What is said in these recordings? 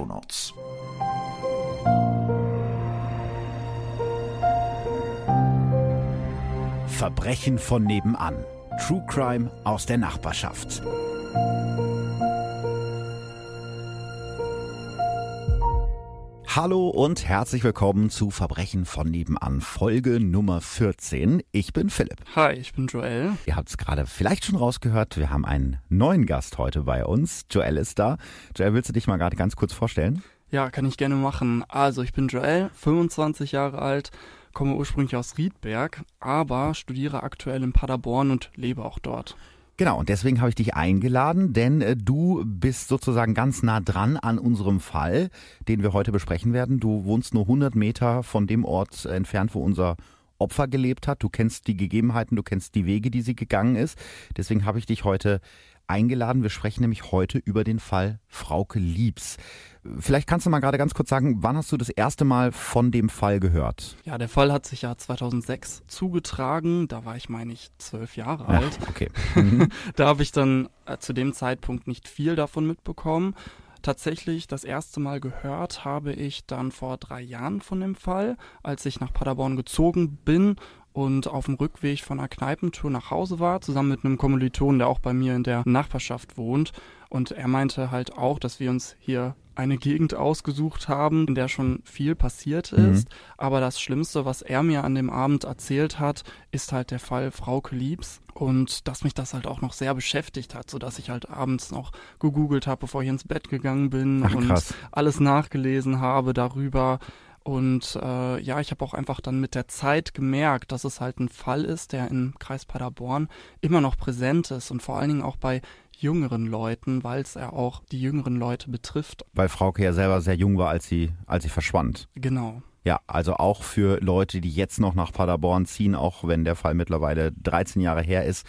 Shownotes. Verbrechen von nebenan. True Crime aus der Nachbarschaft. Hallo und herzlich willkommen zu Verbrechen von nebenan, Folge Nummer 14. Ich bin Philipp. Hi, ich bin Joel. Ihr habt es gerade vielleicht schon rausgehört, wir haben einen neuen Gast heute bei uns. Joel ist da. Joel, willst du dich mal gerade ganz kurz vorstellen? Ja, kann ich gerne machen. Also, ich bin Joel, 25 Jahre alt, komme ursprünglich aus Riedberg, aber studiere aktuell in Paderborn und lebe auch dort. Genau, und deswegen habe ich dich eingeladen, denn äh, du bist sozusagen ganz nah dran an unserem Fall, den wir heute besprechen werden. Du wohnst nur 100 Meter von dem Ort entfernt, wo unser Opfer gelebt hat. Du kennst die Gegebenheiten, du kennst die Wege, die sie gegangen ist. Deswegen habe ich dich heute eingeladen. Wir sprechen nämlich heute über den Fall Frauke Liebs. Vielleicht kannst du mal gerade ganz kurz sagen, wann hast du das erste Mal von dem Fall gehört? Ja, der Fall hat sich ja 2006 zugetragen. Da war ich, meine ich, zwölf Jahre alt. Ja, okay. da habe ich dann äh, zu dem Zeitpunkt nicht viel davon mitbekommen. Tatsächlich das erste Mal gehört habe ich dann vor drei Jahren von dem Fall, als ich nach Paderborn gezogen bin und auf dem Rückweg von einer Kneipentour nach Hause war, zusammen mit einem Kommiliton, der auch bei mir in der Nachbarschaft wohnt. Und er meinte halt auch, dass wir uns hier eine Gegend ausgesucht haben, in der schon viel passiert mhm. ist. Mhm. Aber das Schlimmste, was er mir an dem Abend erzählt hat, ist halt der Fall Frauke Liebs. Und dass mich das halt auch noch sehr beschäftigt hat, sodass ich halt abends noch gegoogelt habe, bevor ich ins Bett gegangen bin Ach, und alles nachgelesen habe darüber. Und äh, ja, ich habe auch einfach dann mit der Zeit gemerkt, dass es halt ein Fall ist, der im Kreis Paderborn immer noch präsent ist und vor allen Dingen auch bei jüngeren Leuten, weil es ja auch die jüngeren Leute betrifft. Weil Frauke ja selber sehr jung war, als sie, als sie verschwand. Genau. Ja, also auch für Leute, die jetzt noch nach Paderborn ziehen, auch wenn der Fall mittlerweile 13 Jahre her ist,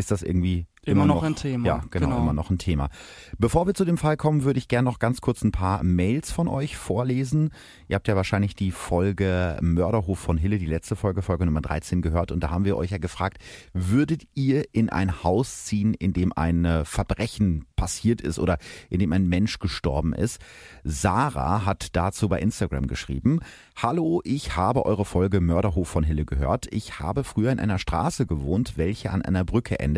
ist das irgendwie Immer, immer noch, noch, ein Thema. Ja, genau, genau, immer noch ein Thema. Bevor wir zu dem Fall kommen, würde ich gerne noch ganz kurz ein paar Mails von euch vorlesen. Ihr habt ja wahrscheinlich die Folge Mörderhof von Hille, die letzte Folge, Folge Nummer 13 gehört. Und da haben wir euch ja gefragt, würdet ihr in ein Haus ziehen, in dem ein Verbrechen passiert ist oder in dem ein Mensch gestorben ist? Sarah hat dazu bei Instagram geschrieben, Hallo, ich habe eure Folge Mörderhof von Hille gehört. Ich habe früher in einer Straße gewohnt, welche an einer Brücke endet.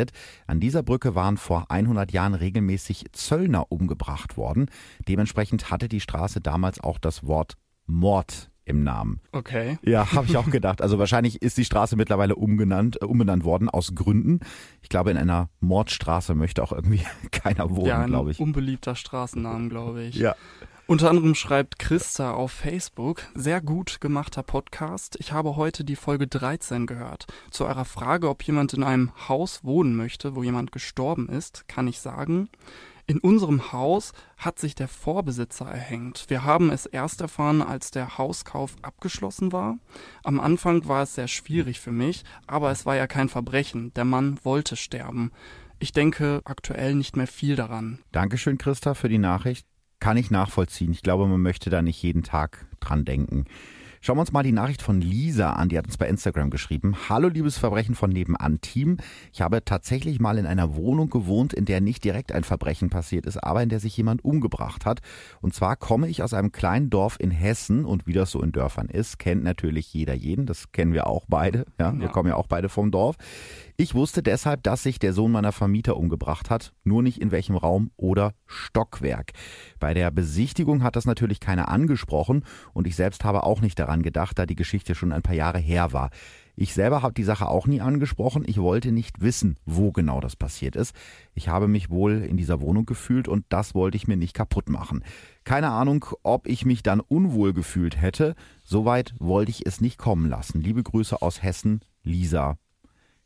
An dieser Brücke waren vor 100 Jahren regelmäßig Zöllner umgebracht worden. Dementsprechend hatte die Straße damals auch das Wort Mord im Namen. Okay. Ja, habe ich auch gedacht. Also wahrscheinlich ist die Straße mittlerweile umgenannt, äh, umbenannt worden aus Gründen. Ich glaube, in einer Mordstraße möchte auch irgendwie keiner wohnen, ja, glaube ich. Unbeliebter Straßennamen, glaube ich. Ja. Unter anderem schreibt Christa auf Facebook, sehr gut gemachter Podcast. Ich habe heute die Folge 13 gehört. Zu eurer Frage, ob jemand in einem Haus wohnen möchte, wo jemand gestorben ist, kann ich sagen, in unserem Haus hat sich der Vorbesitzer erhängt. Wir haben es erst erfahren, als der Hauskauf abgeschlossen war. Am Anfang war es sehr schwierig für mich, aber es war ja kein Verbrechen. Der Mann wollte sterben. Ich denke aktuell nicht mehr viel daran. Dankeschön, Christa, für die Nachricht kann ich nachvollziehen. Ich glaube, man möchte da nicht jeden Tag dran denken. Schauen wir uns mal die Nachricht von Lisa an, die hat uns bei Instagram geschrieben. Hallo liebes Verbrechen von nebenan Team. Ich habe tatsächlich mal in einer Wohnung gewohnt, in der nicht direkt ein Verbrechen passiert ist, aber in der sich jemand umgebracht hat. Und zwar komme ich aus einem kleinen Dorf in Hessen und wie das so in Dörfern ist, kennt natürlich jeder jeden. Das kennen wir auch beide. Ja, wir kommen ja auch beide vom Dorf. Ich wusste deshalb, dass sich der Sohn meiner Vermieter umgebracht hat, nur nicht in welchem Raum oder Stockwerk. Bei der Besichtigung hat das natürlich keiner angesprochen und ich selbst habe auch nicht daran gedacht, da die Geschichte schon ein paar Jahre her war. Ich selber habe die Sache auch nie angesprochen. Ich wollte nicht wissen, wo genau das passiert ist. Ich habe mich wohl in dieser Wohnung gefühlt und das wollte ich mir nicht kaputt machen. Keine Ahnung, ob ich mich dann unwohl gefühlt hätte. Soweit wollte ich es nicht kommen lassen. Liebe Grüße aus Hessen, Lisa.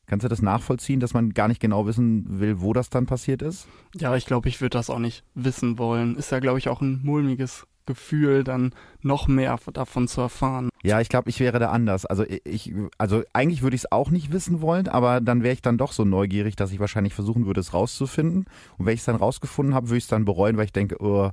Kannst du das nachvollziehen, dass man gar nicht genau wissen will, wo das dann passiert ist? Ja, ich glaube, ich würde das auch nicht wissen wollen. Ist ja, glaube ich, auch ein mulmiges Gefühl, dann noch mehr davon zu erfahren. Ja, ich glaube, ich wäre da anders. Also ich, also eigentlich würde ich es auch nicht wissen wollen, aber dann wäre ich dann doch so neugierig, dass ich wahrscheinlich versuchen würde, es rauszufinden. Und wenn ich es dann rausgefunden habe, würde ich es dann bereuen, weil ich denke, oh,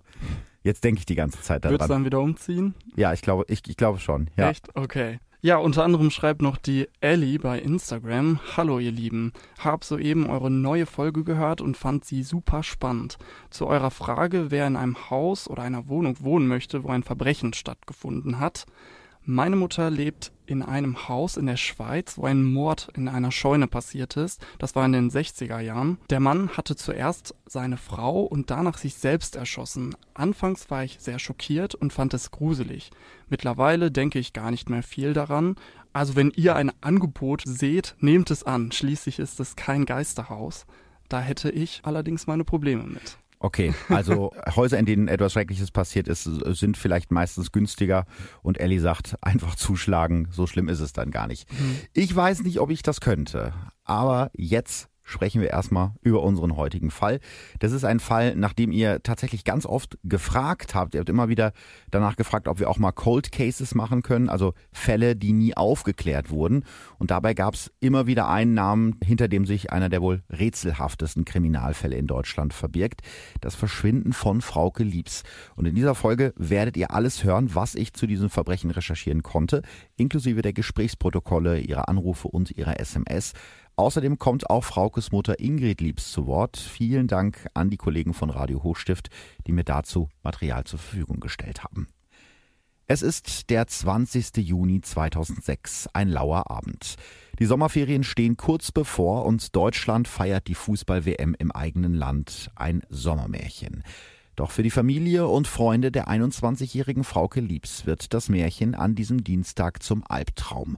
jetzt denke ich die ganze Zeit daran. Würdest du dann wieder umziehen? Ja, ich glaube, ich, ich glaube schon. Ja. Echt? Okay. Ja, unter anderem schreibt noch die Ellie bei Instagram. Hallo ihr Lieben, hab soeben eure neue Folge gehört und fand sie super spannend. Zu eurer Frage, wer in einem Haus oder einer Wohnung wohnen möchte, wo ein Verbrechen stattgefunden hat. Meine Mutter lebt in einem Haus in der Schweiz, wo ein Mord in einer Scheune passiert ist. Das war in den 60er Jahren. Der Mann hatte zuerst seine Frau und danach sich selbst erschossen. Anfangs war ich sehr schockiert und fand es gruselig. Mittlerweile denke ich gar nicht mehr viel daran. Also wenn ihr ein Angebot seht, nehmt es an. Schließlich ist es kein Geisterhaus. Da hätte ich allerdings meine Probleme mit. Okay, also Häuser, in denen etwas Schreckliches passiert ist, sind vielleicht meistens günstiger und Ellie sagt, einfach zuschlagen, so schlimm ist es dann gar nicht. Mhm. Ich weiß nicht, ob ich das könnte, aber jetzt sprechen wir erstmal über unseren heutigen Fall. Das ist ein Fall, nach dem ihr tatsächlich ganz oft gefragt habt. Ihr habt immer wieder danach gefragt, ob wir auch mal Cold Cases machen können, also Fälle, die nie aufgeklärt wurden. Und dabei gab es immer wieder einen Namen, hinter dem sich einer der wohl rätselhaftesten Kriminalfälle in Deutschland verbirgt. Das Verschwinden von Frauke Liebs. Und in dieser Folge werdet ihr alles hören, was ich zu diesem Verbrechen recherchieren konnte, inklusive der Gesprächsprotokolle, ihrer Anrufe und ihrer SMS. Außerdem kommt auch Fraukes Mutter Ingrid Liebs zu Wort. Vielen Dank an die Kollegen von Radio Hochstift, die mir dazu Material zur Verfügung gestellt haben. Es ist der 20. Juni 2006, ein lauer Abend. Die Sommerferien stehen kurz bevor und Deutschland feiert die Fußball-WM im eigenen Land, ein Sommermärchen. Doch für die Familie und Freunde der 21-jährigen Frauke Liebs wird das Märchen an diesem Dienstag zum Albtraum.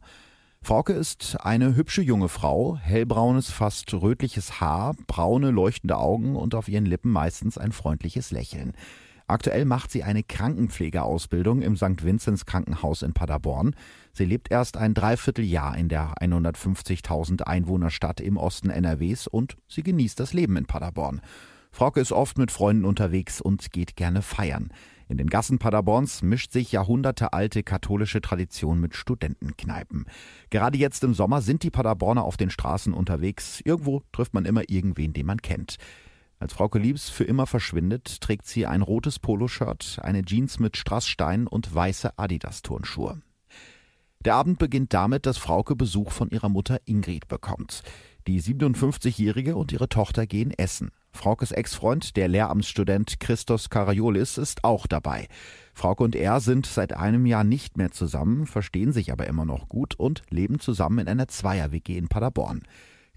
Frauke ist eine hübsche junge Frau, hellbraunes, fast rötliches Haar, braune, leuchtende Augen und auf ihren Lippen meistens ein freundliches Lächeln. Aktuell macht sie eine Krankenpflegeausbildung im St. Vinzenz Krankenhaus in Paderborn. Sie lebt erst ein Dreivierteljahr in der 150.000 Einwohnerstadt im Osten NRWs und sie genießt das Leben in Paderborn. Frauke ist oft mit Freunden unterwegs und geht gerne feiern. In den Gassen Paderborns mischt sich jahrhundertealte katholische Tradition mit Studentenkneipen. Gerade jetzt im Sommer sind die Paderborner auf den Straßen unterwegs. Irgendwo trifft man immer irgendwen, den man kennt. Als Frauke Liebs für immer verschwindet, trägt sie ein rotes Poloshirt, eine Jeans mit Strassstein und weiße Adidas-Turnschuhe. Der Abend beginnt damit, dass Frauke Besuch von ihrer Mutter Ingrid bekommt. Die 57-Jährige und ihre Tochter gehen essen. Fraukes Ex-Freund, der Lehramtsstudent Christos Karajolis, ist auch dabei. Frauke und er sind seit einem Jahr nicht mehr zusammen, verstehen sich aber immer noch gut und leben zusammen in einer Zweier-WG in Paderborn.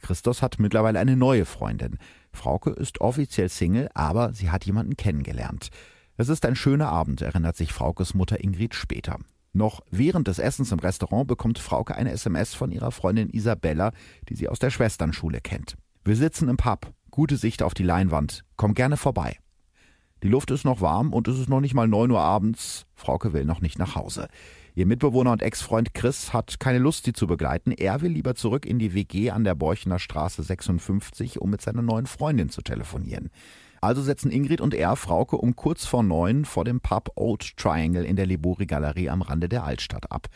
Christos hat mittlerweile eine neue Freundin. Frauke ist offiziell Single, aber sie hat jemanden kennengelernt. Es ist ein schöner Abend, erinnert sich Fraukes Mutter Ingrid später. Noch während des Essens im Restaurant bekommt Frauke eine SMS von ihrer Freundin Isabella, die sie aus der Schwesternschule kennt. Wir sitzen im Pub. Gute Sicht auf die Leinwand. Komm gerne vorbei. Die Luft ist noch warm und es ist noch nicht mal neun Uhr abends. Frauke will noch nicht nach Hause. Ihr Mitbewohner und Ex-Freund Chris hat keine Lust, sie zu begleiten. Er will lieber zurück in die WG an der Borchener Straße 56, um mit seiner neuen Freundin zu telefonieren. Also setzen Ingrid und er Frauke um kurz vor neun vor dem Pub Old Triangle in der Libori Galerie am Rande der Altstadt ab.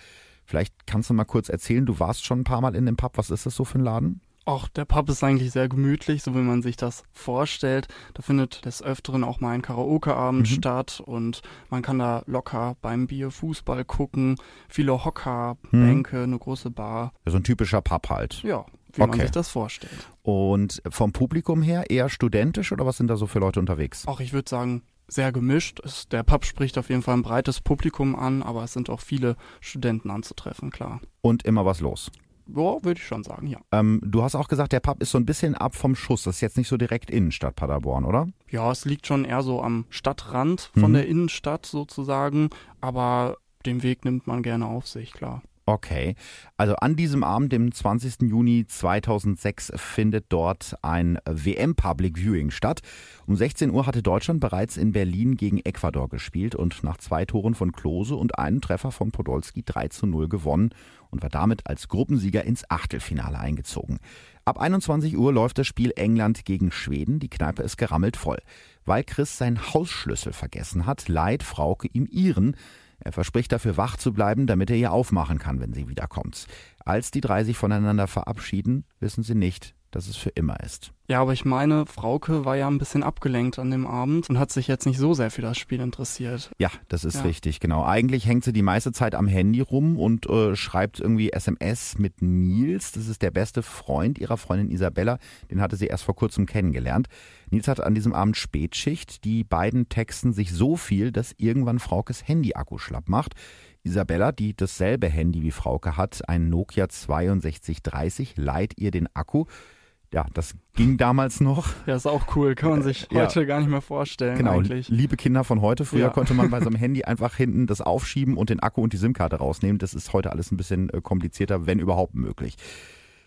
Vielleicht kannst du mal kurz erzählen, du warst schon ein paar Mal in dem Pub. Was ist das so für ein Laden? Auch der Pub ist eigentlich sehr gemütlich, so wie man sich das vorstellt. Da findet des Öfteren auch mal ein Karaoke-Abend mhm. statt und man kann da locker beim Bier Fußball gucken, viele Hocker, mhm. Bänke, eine große Bar. So ein typischer Pub halt. Ja, wie okay. man sich das vorstellt. Und vom Publikum her eher studentisch oder was sind da so für Leute unterwegs? Auch ich würde sagen, sehr gemischt. Es, der Pub spricht auf jeden Fall ein breites Publikum an, aber es sind auch viele Studenten anzutreffen, klar. Und immer was los. Ja, würde ich schon sagen, ja. Ähm, du hast auch gesagt, der Pub ist so ein bisschen ab vom Schuss. Das ist jetzt nicht so direkt Innenstadt Paderborn, oder? Ja, es liegt schon eher so am Stadtrand von mhm. der Innenstadt sozusagen, aber den Weg nimmt man gerne auf sich, klar. Okay, also an diesem Abend, dem 20. Juni 2006, findet dort ein WM Public Viewing statt. Um 16 Uhr hatte Deutschland bereits in Berlin gegen Ecuador gespielt und nach zwei Toren von Klose und einem Treffer von Podolski 3 zu 0 gewonnen und war damit als Gruppensieger ins Achtelfinale eingezogen. Ab 21 Uhr läuft das Spiel England gegen Schweden. Die Kneipe ist gerammelt voll. Weil Chris seinen Hausschlüssel vergessen hat, leiht Frauke ihm ihren. Er verspricht dafür wach zu bleiben, damit er ihr aufmachen kann, wenn sie wiederkommt. Als die drei sich voneinander verabschieden, wissen sie nicht, dass es für immer ist. Ja, aber ich meine, Frauke war ja ein bisschen abgelenkt an dem Abend und hat sich jetzt nicht so sehr für das Spiel interessiert. Ja, das ist ja. richtig, genau. Eigentlich hängt sie die meiste Zeit am Handy rum und äh, schreibt irgendwie SMS mit Nils. Das ist der beste Freund ihrer Freundin Isabella. Den hatte sie erst vor kurzem kennengelernt. Nils hat an diesem Abend Spätschicht. Die beiden texten sich so viel, dass irgendwann Fraukes Handy-Akku schlapp macht. Isabella, die dasselbe Handy wie Frauke hat, ein Nokia 6230, leiht ihr den Akku ja, das ging damals noch. Ja, ist auch cool, kann man sich heute ja. gar nicht mehr vorstellen. Genau, eigentlich. liebe Kinder von heute, früher ja. konnte man bei so einem Handy einfach hinten das aufschieben und den Akku und die SIM-Karte rausnehmen. Das ist heute alles ein bisschen äh, komplizierter, wenn überhaupt möglich.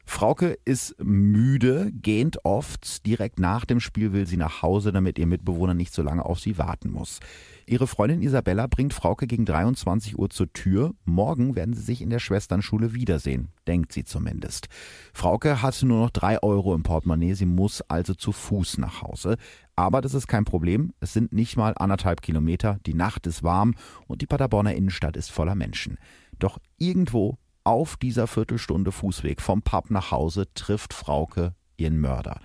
Frauke ist müde, gähnt oft. Direkt nach dem Spiel will sie nach Hause, damit ihr Mitbewohner nicht so lange auf sie warten muss. Ihre Freundin Isabella bringt Frauke gegen 23 Uhr zur Tür. Morgen werden sie sich in der Schwesternschule wiedersehen, denkt sie zumindest. Frauke hatte nur noch drei Euro im Portemonnaie, sie muss also zu Fuß nach Hause. Aber das ist kein Problem, es sind nicht mal anderthalb Kilometer, die Nacht ist warm und die Paderborner Innenstadt ist voller Menschen. Doch irgendwo auf dieser Viertelstunde Fußweg vom Pub nach Hause trifft Frauke ihren Mörder.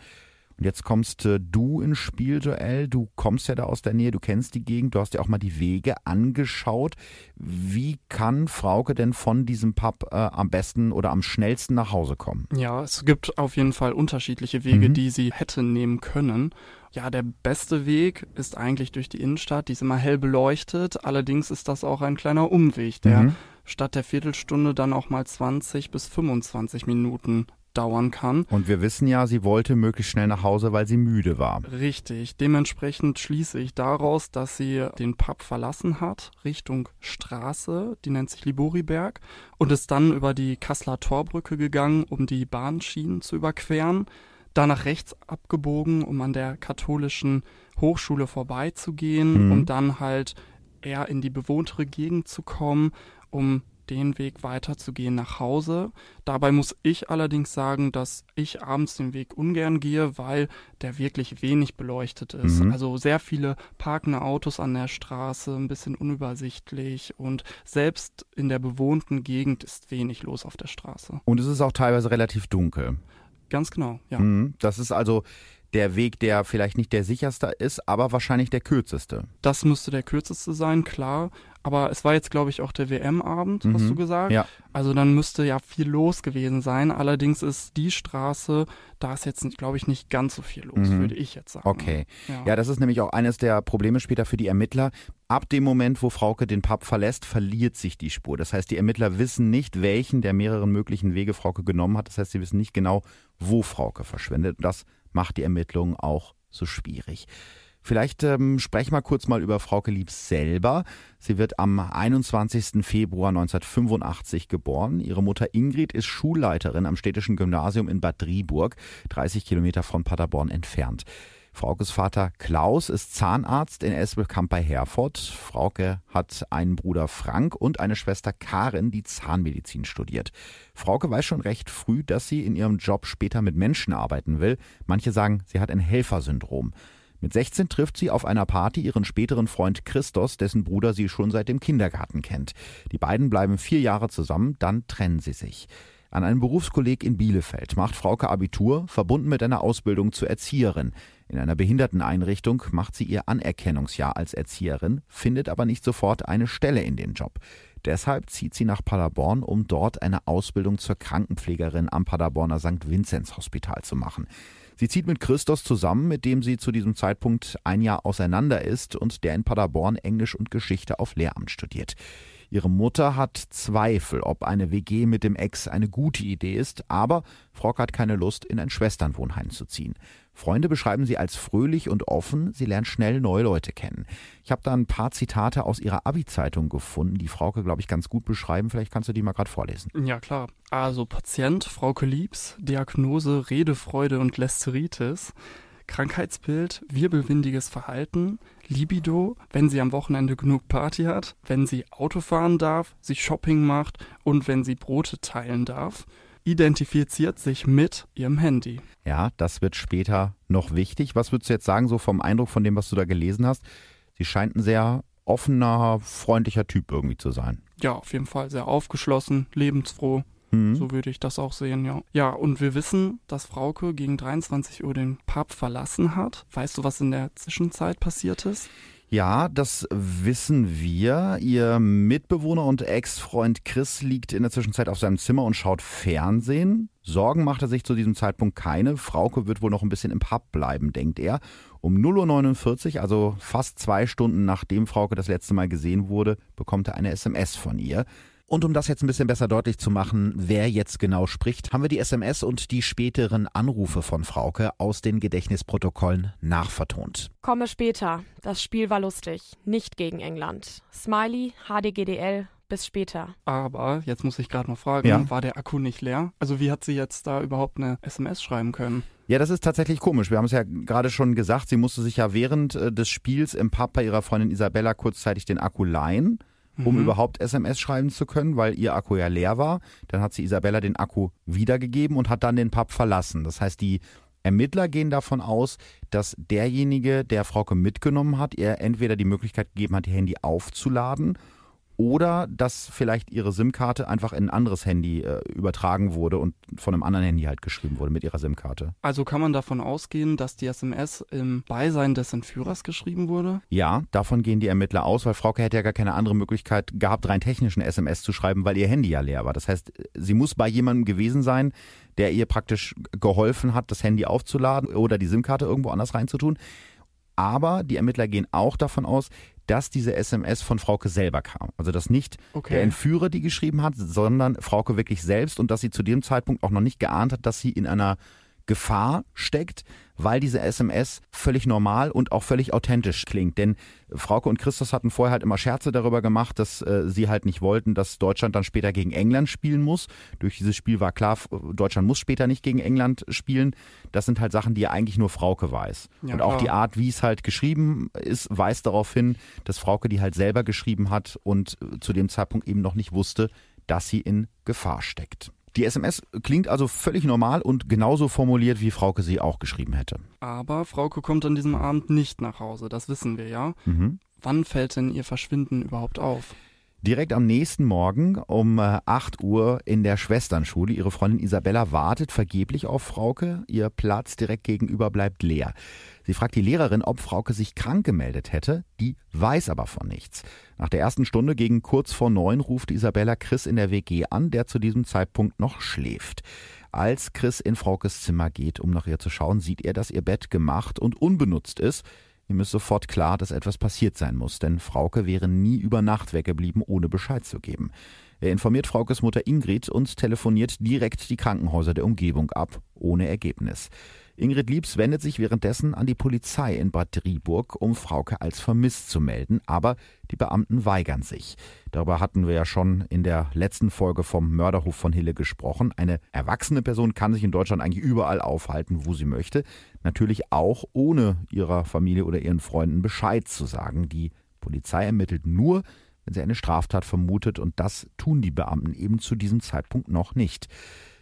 Und jetzt kommst äh, du ins Spiel, Joel. Du kommst ja da aus der Nähe, du kennst die Gegend, du hast dir auch mal die Wege angeschaut. Wie kann Frauke denn von diesem Pub äh, am besten oder am schnellsten nach Hause kommen? Ja, es gibt auf jeden Fall unterschiedliche Wege, mhm. die sie hätte nehmen können. Ja, der beste Weg ist eigentlich durch die Innenstadt, die ist immer hell beleuchtet. Allerdings ist das auch ein kleiner Umweg, der mhm. Statt der Viertelstunde dann auch mal 20 bis 25 Minuten dauern kann. Und wir wissen ja, sie wollte möglichst schnell nach Hause, weil sie müde war. Richtig. Dementsprechend schließe ich daraus, dass sie den Pub verlassen hat, Richtung Straße, die nennt sich Liboriberg, und ist dann über die Kasseler Torbrücke gegangen, um die Bahnschienen zu überqueren. Da nach rechts abgebogen, um an der katholischen Hochschule vorbeizugehen mhm. und dann halt eher in die bewohntere Gegend zu kommen, um den Weg weiterzugehen nach Hause. Dabei muss ich allerdings sagen, dass ich abends den Weg ungern gehe, weil der wirklich wenig beleuchtet ist. Mhm. Also sehr viele parkende Autos an der Straße, ein bisschen unübersichtlich und selbst in der bewohnten Gegend ist wenig los auf der Straße. Und es ist auch teilweise relativ dunkel. Ganz genau, ja. Mhm. Das ist also der Weg, der vielleicht nicht der sicherste ist, aber wahrscheinlich der kürzeste. Das müsste der kürzeste sein, klar. Aber es war jetzt, glaube ich, auch der WM-Abend, mhm. hast du gesagt. Ja. Also dann müsste ja viel los gewesen sein. Allerdings ist die Straße, da ist jetzt, glaube ich, nicht ganz so viel los, mhm. würde ich jetzt sagen. Okay. Ja. ja, das ist nämlich auch eines der Probleme später für die Ermittler. Ab dem Moment, wo Frauke den Pub verlässt, verliert sich die Spur. Das heißt, die Ermittler wissen nicht, welchen der mehreren möglichen Wege Frauke genommen hat. Das heißt, sie wissen nicht genau, wo Frauke verschwindet. Das macht die Ermittlung auch so schwierig. Vielleicht ähm, sprechen wir kurz mal über Frauke Liebs selber. Sie wird am 21. Februar 1985 geboren. Ihre Mutter Ingrid ist Schulleiterin am städtischen Gymnasium in Bad Driburg, 30 Kilometer von Paderborn entfernt. Fraukes Vater Klaus ist Zahnarzt in Espelkamp bei Herford. Frauke hat einen Bruder Frank und eine Schwester Karin, die Zahnmedizin studiert. Frauke weiß schon recht früh, dass sie in ihrem Job später mit Menschen arbeiten will. Manche sagen, sie hat ein Helfersyndrom. Mit 16 trifft sie auf einer Party ihren späteren Freund Christos, dessen Bruder sie schon seit dem Kindergarten kennt. Die beiden bleiben vier Jahre zusammen, dann trennen sie sich. An einem Berufskolleg in Bielefeld macht Frauke Abitur, verbunden mit einer Ausbildung zur Erzieherin. In einer Behinderteneinrichtung macht sie ihr Anerkennungsjahr als Erzieherin, findet aber nicht sofort eine Stelle in dem Job. Deshalb zieht sie nach Paderborn, um dort eine Ausbildung zur Krankenpflegerin am Paderborner St. Vinzenz Hospital zu machen. Sie zieht mit Christos zusammen, mit dem sie zu diesem Zeitpunkt ein Jahr auseinander ist und der in Paderborn Englisch und Geschichte auf Lehramt studiert. Ihre Mutter hat Zweifel, ob eine WG mit dem Ex eine gute Idee ist, aber Frauke hat keine Lust, in ein Schwesternwohnheim zu ziehen. Freunde beschreiben sie als fröhlich und offen, sie lernt schnell neue Leute kennen. Ich habe da ein paar Zitate aus ihrer Abi-Zeitung gefunden, die Frauke, glaube ich, ganz gut beschreiben. Vielleicht kannst du die mal gerade vorlesen. Ja, klar. Also Patient, Frauke Liebs, Diagnose Redefreude und Lästeritis. Krankheitsbild, wirbelwindiges Verhalten, Libido, wenn sie am Wochenende genug Party hat, wenn sie Auto fahren darf, sich Shopping macht und wenn sie Brote teilen darf, identifiziert sich mit ihrem Handy. Ja, das wird später noch wichtig. Was würdest du jetzt sagen, so vom Eindruck von dem, was du da gelesen hast? Sie scheint ein sehr offener, freundlicher Typ irgendwie zu sein. Ja, auf jeden Fall sehr aufgeschlossen, lebensfroh. Mhm. So würde ich das auch sehen, ja. Ja, und wir wissen, dass Frauke gegen 23 Uhr den Pub verlassen hat. Weißt du, was in der Zwischenzeit passiert ist? Ja, das wissen wir. Ihr Mitbewohner und Ex-Freund Chris liegt in der Zwischenzeit auf seinem Zimmer und schaut Fernsehen. Sorgen macht er sich zu diesem Zeitpunkt keine. Frauke wird wohl noch ein bisschen im Pub bleiben, denkt er. Um 0.49 Uhr, also fast zwei Stunden nachdem Frauke das letzte Mal gesehen wurde, bekommt er eine SMS von ihr. Und um das jetzt ein bisschen besser deutlich zu machen, wer jetzt genau spricht, haben wir die SMS und die späteren Anrufe von Frauke aus den Gedächtnisprotokollen nachvertont. Komme später. Das Spiel war lustig. Nicht gegen England. Smiley, HDGDL, bis später. Aber jetzt muss ich gerade noch fragen, ja. war der Akku nicht leer? Also wie hat sie jetzt da überhaupt eine SMS schreiben können? Ja, das ist tatsächlich komisch. Wir haben es ja gerade schon gesagt, sie musste sich ja während äh, des Spiels im Pub bei ihrer Freundin Isabella kurzzeitig den Akku leihen um mhm. überhaupt SMS schreiben zu können, weil ihr Akku ja leer war. Dann hat sie Isabella den Akku wiedergegeben und hat dann den Pub verlassen. Das heißt, die Ermittler gehen davon aus, dass derjenige, der Frauke mitgenommen hat, ihr entweder die Möglichkeit gegeben hat, ihr Handy aufzuladen oder dass vielleicht ihre SIM-Karte einfach in ein anderes Handy äh, übertragen wurde und von einem anderen Handy halt geschrieben wurde mit ihrer SIM-Karte. Also kann man davon ausgehen, dass die SMS im Beisein des Entführers geschrieben wurde? Ja, davon gehen die Ermittler aus, weil Frauke hätte ja gar keine andere Möglichkeit gehabt, rein technisch eine SMS zu schreiben, weil ihr Handy ja leer war. Das heißt, sie muss bei jemandem gewesen sein, der ihr praktisch geholfen hat, das Handy aufzuladen oder die SIM-Karte irgendwo anders reinzutun. Aber die Ermittler gehen auch davon aus, dass diese SMS von Frauke selber kam. Also dass nicht okay. der Entführer die geschrieben hat, sondern Frauke wirklich selbst und dass sie zu dem Zeitpunkt auch noch nicht geahnt hat, dass sie in einer Gefahr steckt, weil diese SMS völlig normal und auch völlig authentisch klingt. Denn Frauke und Christus hatten vorher halt immer Scherze darüber gemacht, dass äh, sie halt nicht wollten, dass Deutschland dann später gegen England spielen muss. Durch dieses Spiel war klar, Deutschland muss später nicht gegen England spielen. Das sind halt Sachen, die ja eigentlich nur Frauke weiß. Ja, und auch klar. die Art, wie es halt geschrieben ist, weist darauf hin, dass Frauke die halt selber geschrieben hat und zu dem Zeitpunkt eben noch nicht wusste, dass sie in Gefahr steckt. Die SMS klingt also völlig normal und genauso formuliert, wie Frauke sie auch geschrieben hätte. Aber Frauke kommt an diesem Abend nicht nach Hause, das wissen wir ja. Mhm. Wann fällt denn ihr Verschwinden überhaupt auf? Direkt am nächsten Morgen um 8 äh, Uhr in der Schwesternschule. Ihre Freundin Isabella wartet vergeblich auf Frauke. Ihr Platz direkt gegenüber bleibt leer. Sie fragt die Lehrerin, ob Frauke sich krank gemeldet hätte. Die weiß aber von nichts. Nach der ersten Stunde gegen kurz vor neun ruft Isabella Chris in der WG an, der zu diesem Zeitpunkt noch schläft. Als Chris in Fraukes Zimmer geht, um nach ihr zu schauen, sieht er, dass ihr Bett gemacht und unbenutzt ist. Ihm ist sofort klar, dass etwas passiert sein muss, denn Frauke wäre nie über Nacht weggeblieben, ohne Bescheid zu geben. Er informiert Fraukes Mutter Ingrid und telefoniert direkt die Krankenhäuser der Umgebung ab, ohne Ergebnis. Ingrid Liebs wendet sich währenddessen an die Polizei in Bad Driburg, um Frauke als vermisst zu melden, aber die Beamten weigern sich. Darüber hatten wir ja schon in der letzten Folge vom Mörderhof von Hille gesprochen. Eine erwachsene Person kann sich in Deutschland eigentlich überall aufhalten, wo sie möchte. Natürlich auch ohne ihrer Familie oder ihren Freunden Bescheid zu sagen. Die Polizei ermittelt nur, wenn sie eine Straftat vermutet und das tun die Beamten eben zu diesem Zeitpunkt noch nicht.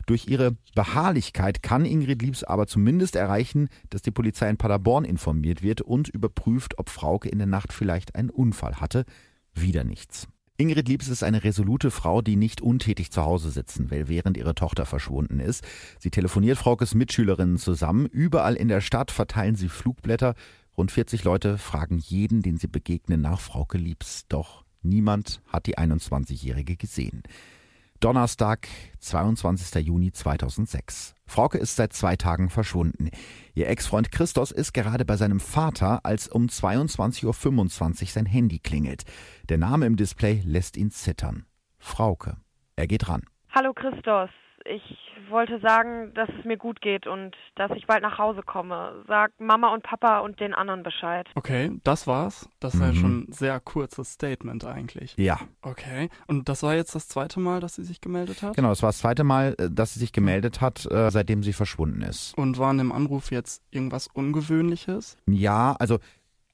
Durch ihre Beharrlichkeit kann Ingrid Liebs aber zumindest erreichen, dass die Polizei in Paderborn informiert wird und überprüft, ob Frauke in der Nacht vielleicht einen Unfall hatte. Wieder nichts. Ingrid Liebs ist eine resolute Frau, die nicht untätig zu Hause sitzen will, während ihre Tochter verschwunden ist. Sie telefoniert Fraukes Mitschülerinnen zusammen. Überall in der Stadt verteilen sie Flugblätter. Rund 40 Leute fragen jeden, den sie begegnen, nach Frauke Liebs. Doch niemand hat die 21-Jährige gesehen. Donnerstag, 22. Juni 2006. Frauke ist seit zwei Tagen verschwunden. Ihr Ex-Freund Christos ist gerade bei seinem Vater, als um 22.25 Uhr sein Handy klingelt. Der Name im Display lässt ihn zittern. Frauke. Er geht ran. Hallo Christos, ich wollte sagen, dass es mir gut geht und dass ich bald nach Hause komme. Sag Mama und Papa und den anderen Bescheid. Okay, das war's. Das ist ja schon ein sehr kurzes Statement eigentlich. Ja. Okay. Und das war jetzt das zweite Mal, dass sie sich gemeldet hat? Genau, das war das zweite Mal, äh, dass sie sich gemeldet hat, äh, seitdem sie verschwunden ist. Und war in dem Anruf jetzt irgendwas Ungewöhnliches? Ja, also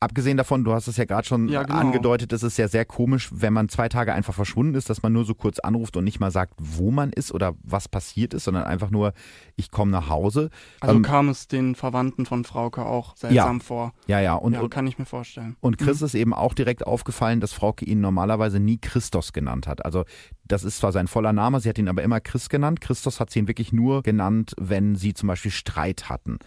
Abgesehen davon, du hast es ja gerade schon Ja, genau. angedeutet, es ist ja sehr komisch, wenn man zwei Tage einfach verschwunden ist, dass man nur so kurz anruft und nicht mal sagt, wo man ist oder was passiert ist, sondern einfach nur, ich komme nach Hause. Also Ähm, kam es den Verwandten von Frauke auch seltsam vor. Ja, ja. Und, ja, und, kann ich mir vorstellen. und Chris ist eben auch direkt aufgefallen, dass Frauke ihn normalerweise nie Christos genannt hat. Also das ist zwar sein voller Name, sie hat ihn aber immer Chris genannt. Christos hat sie ihn wirklich nur genannt, wenn sie zum Beispiel Streit hatten.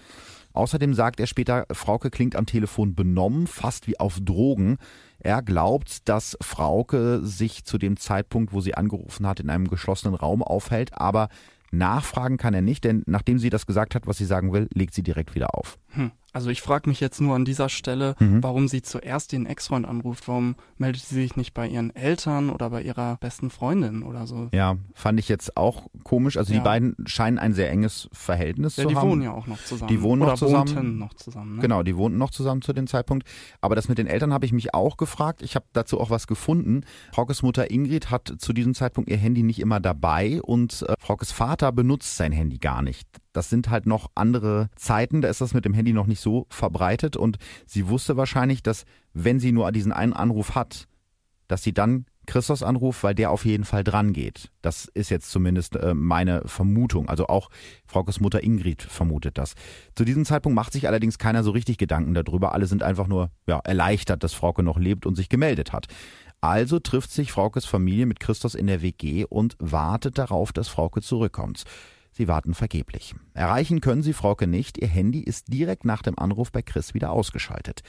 Außerdem sagt er später, Frauke klingt am Telefon benommen, fast wie auf Drogen. Er glaubt, dass Frauke sich zu dem Zeitpunkt, wo sie angerufen hat, in einem geschlossenen Raum aufhält, aber nachfragen kann er nicht, denn nachdem sie das gesagt hat, was sie sagen will, legt sie direkt wieder auf. Hm. Also ich frage mich jetzt nur an dieser Stelle, Mhm. warum sie zuerst den Ex-Freund anruft. Warum meldet sie sich nicht bei ihren Eltern oder bei ihrer besten Freundin oder so? Ja, fand ich jetzt auch komisch. Also die Ja. beiden scheinen ein sehr enges Verhältnis Ja, zu die haben. wohnen ja auch noch zusammen. Die wohnen noch oder zusammen. wohnten noch zusammen. Ne? Genau, die wohnten noch zusammen zu dem Zeitpunkt. Aber das mit den Eltern habe ich mich auch gefragt. Ich habe dazu auch was gefunden. Fraukes Mutter Ingrid hat zu diesem Zeitpunkt ihr Handy nicht immer dabei und äh, Fraukes Vater benutzt sein Handy gar nicht. Das sind halt noch andere Zeiten, da ist das mit dem Handy noch nicht so verbreitet und sie wusste wahrscheinlich, dass wenn sie nur diesen einen Anruf hat, dass sie dann Christos anruft, weil der auf jeden Fall dran geht. Das ist jetzt zumindest äh, meine Vermutung. Also auch Fraukes Mutter Ingrid vermutet das. Zu diesem Zeitpunkt macht sich allerdings keiner so richtig Gedanken darüber. Alle sind einfach nur ja, erleichtert, dass Frauke noch lebt und sich gemeldet hat. Also trifft sich Fraukes Familie mit Christos in der WG und wartet darauf, dass Frauke zurückkommt. Sie warten vergeblich. Erreichen können sie Frauke nicht. Ihr Handy ist direkt nach dem Anruf bei Chris wieder ausgeschaltet.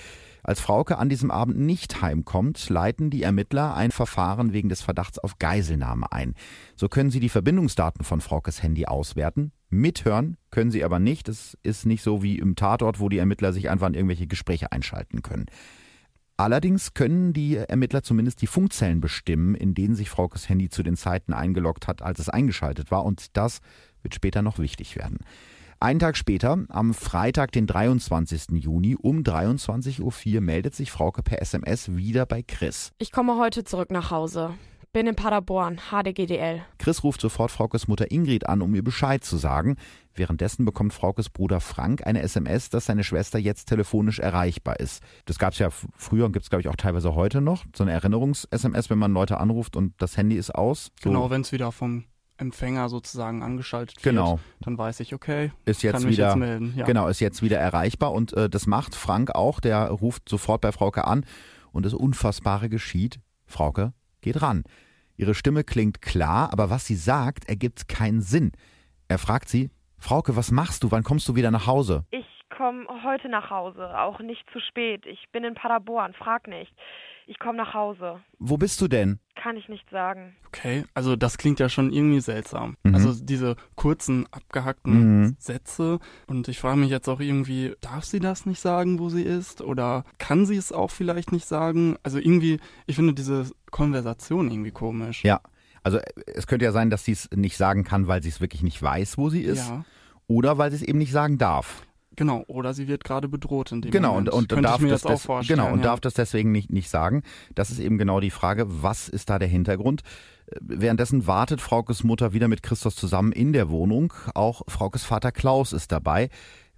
Als Frauke an diesem Abend nicht heimkommt, leiten die Ermittler ein Verfahren wegen des Verdachts auf Geiselnahme ein. So können sie die Verbindungsdaten von Fraukes Handy auswerten. Mithören können sie aber nicht. Es ist nicht so wie im Tatort, wo die Ermittler sich einfach in irgendwelche Gespräche einschalten können. Allerdings können die Ermittler zumindest die Funkzellen bestimmen, in denen sich Fraukes Handy zu den Zeiten eingeloggt hat, als es eingeschaltet war. Und das wird später noch wichtig werden. Einen Tag später, am Freitag, den 23. Juni um 23.04 Uhr, meldet sich Frauke per SMS wieder bei Chris. Ich komme heute zurück nach Hause. Bin in Paderborn, HDGDL. Chris ruft sofort Fraukes Mutter Ingrid an, um ihr Bescheid zu sagen. Währenddessen bekommt Fraukes Bruder Frank eine SMS, dass seine Schwester jetzt telefonisch erreichbar ist. Das gab es ja früher und gibt es, glaube ich, auch teilweise heute noch. So eine Erinnerungs-SMS, wenn man Leute anruft und das Handy ist aus. So Genau, wenn es wieder vom Empfänger sozusagen angeschaltet wird, Genau. dann weiß ich, okay, ist jetzt kann mich wieder jetzt melden. Ja. Genau, ist jetzt wieder erreichbar und äh, das macht Frank auch. Der ruft sofort bei Frauke an und das Unfassbare geschieht. Frauke geht ran. Ihre Stimme klingt klar, aber was sie sagt, ergibt keinen Sinn. Er fragt sie, Frauke, was machst du? Wann kommst du wieder nach Hause? Ich komme heute nach Hause, auch nicht zu spät. Ich bin in Paderborn, frag nicht. Ich komme nach Hause. Wo bist du denn? Kann ich nicht sagen. Okay, also das klingt ja schon irgendwie seltsam. Mhm. Also diese kurzen, abgehackten Mhm. Sätze. Und ich frage mich jetzt auch irgendwie, darf sie das nicht sagen, wo sie ist? Oder kann sie es auch vielleicht nicht sagen? Also irgendwie, ich finde diese Konversation irgendwie komisch. Ja, also es könnte ja sein, dass sie es nicht sagen kann, weil sie es wirklich nicht weiß, wo sie ist. Ja, Oder weil sie es eben nicht sagen darf. Genau. Oder sie wird gerade bedroht in dem Genau, Moment. und, und Könnte darf ich mir das jetzt auch des- vorstellen. genau und ja. darf das deswegen nicht, nicht sagen. Das ist eben genau die Frage, was ist da der Hintergrund? Äh, Währenddessen wartet Fraukes Mutter wieder mit Christos zusammen in der Wohnung. Auch Fraukes Vater Klaus ist dabei.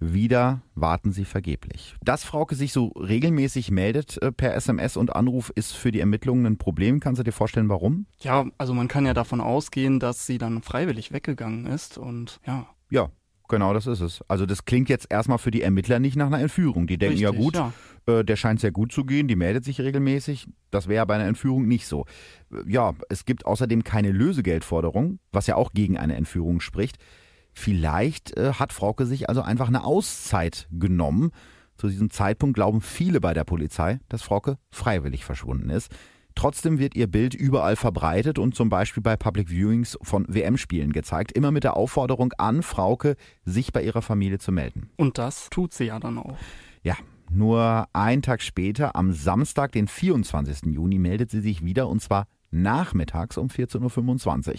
Wieder warten sie vergeblich. Dass Frauke sich so regelmäßig meldet äh, per SMS und Anruf ist für die Ermittlungen ein Problem. Kannst du dir vorstellen, warum? Ja, also man kann ja davon ausgehen, dass sie dann freiwillig weggegangen ist und ja. Ja, genau das ist es. Also das klingt jetzt erstmal für die Ermittler nicht nach einer Entführung. Die denken ja richtig, gut, Ja. Äh, der scheint sehr gut zu gehen, die meldet sich regelmäßig. Das wäre bei einer Entführung nicht so. Äh, Ja, es gibt außerdem keine Lösegeldforderung, was ja auch gegen eine Entführung spricht. Vielleicht äh, hat Frauke sich also einfach eine Auszeit genommen. Zu diesem Zeitpunkt glauben viele bei der Polizei, dass Frauke freiwillig verschwunden ist. Trotzdem wird ihr Bild überall verbreitet und zum Beispiel bei Public Viewings von WM-Spielen gezeigt, immer mit der Aufforderung an Frauke, sich bei ihrer Familie zu melden. Und das tut sie ja dann auch. Ja, nur einen Tag später, am Samstag, den 24. Juni, meldet sie sich wieder und zwar nachmittags um 14.25 Uhr.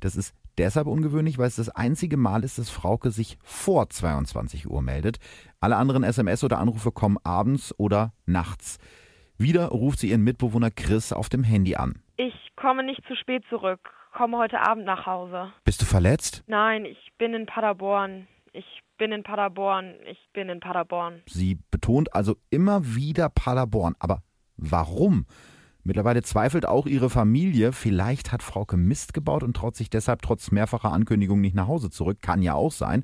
Das ist deshalb ungewöhnlich, weil es das einzige Mal ist, dass Frauke sich vor 22 Uhr meldet. Alle anderen SMS oder Anrufe kommen abends oder nachts. Wieder ruft sie ihren Mitbewohner Chris auf dem Handy an. Ich komme nicht zu spät zurück. Komme heute Abend nach Hause. Bist du verletzt? Nein, ich bin in Paderborn. Ich bin in Paderborn. Ich bin in Paderborn. Sie betont also immer wieder Paderborn. Aber warum? Mittlerweile zweifelt auch ihre Familie, vielleicht hat Frauke Mist gebaut und traut sich deshalb trotz mehrfacher Ankündigung nicht nach Hause zurück. Kann ja auch sein.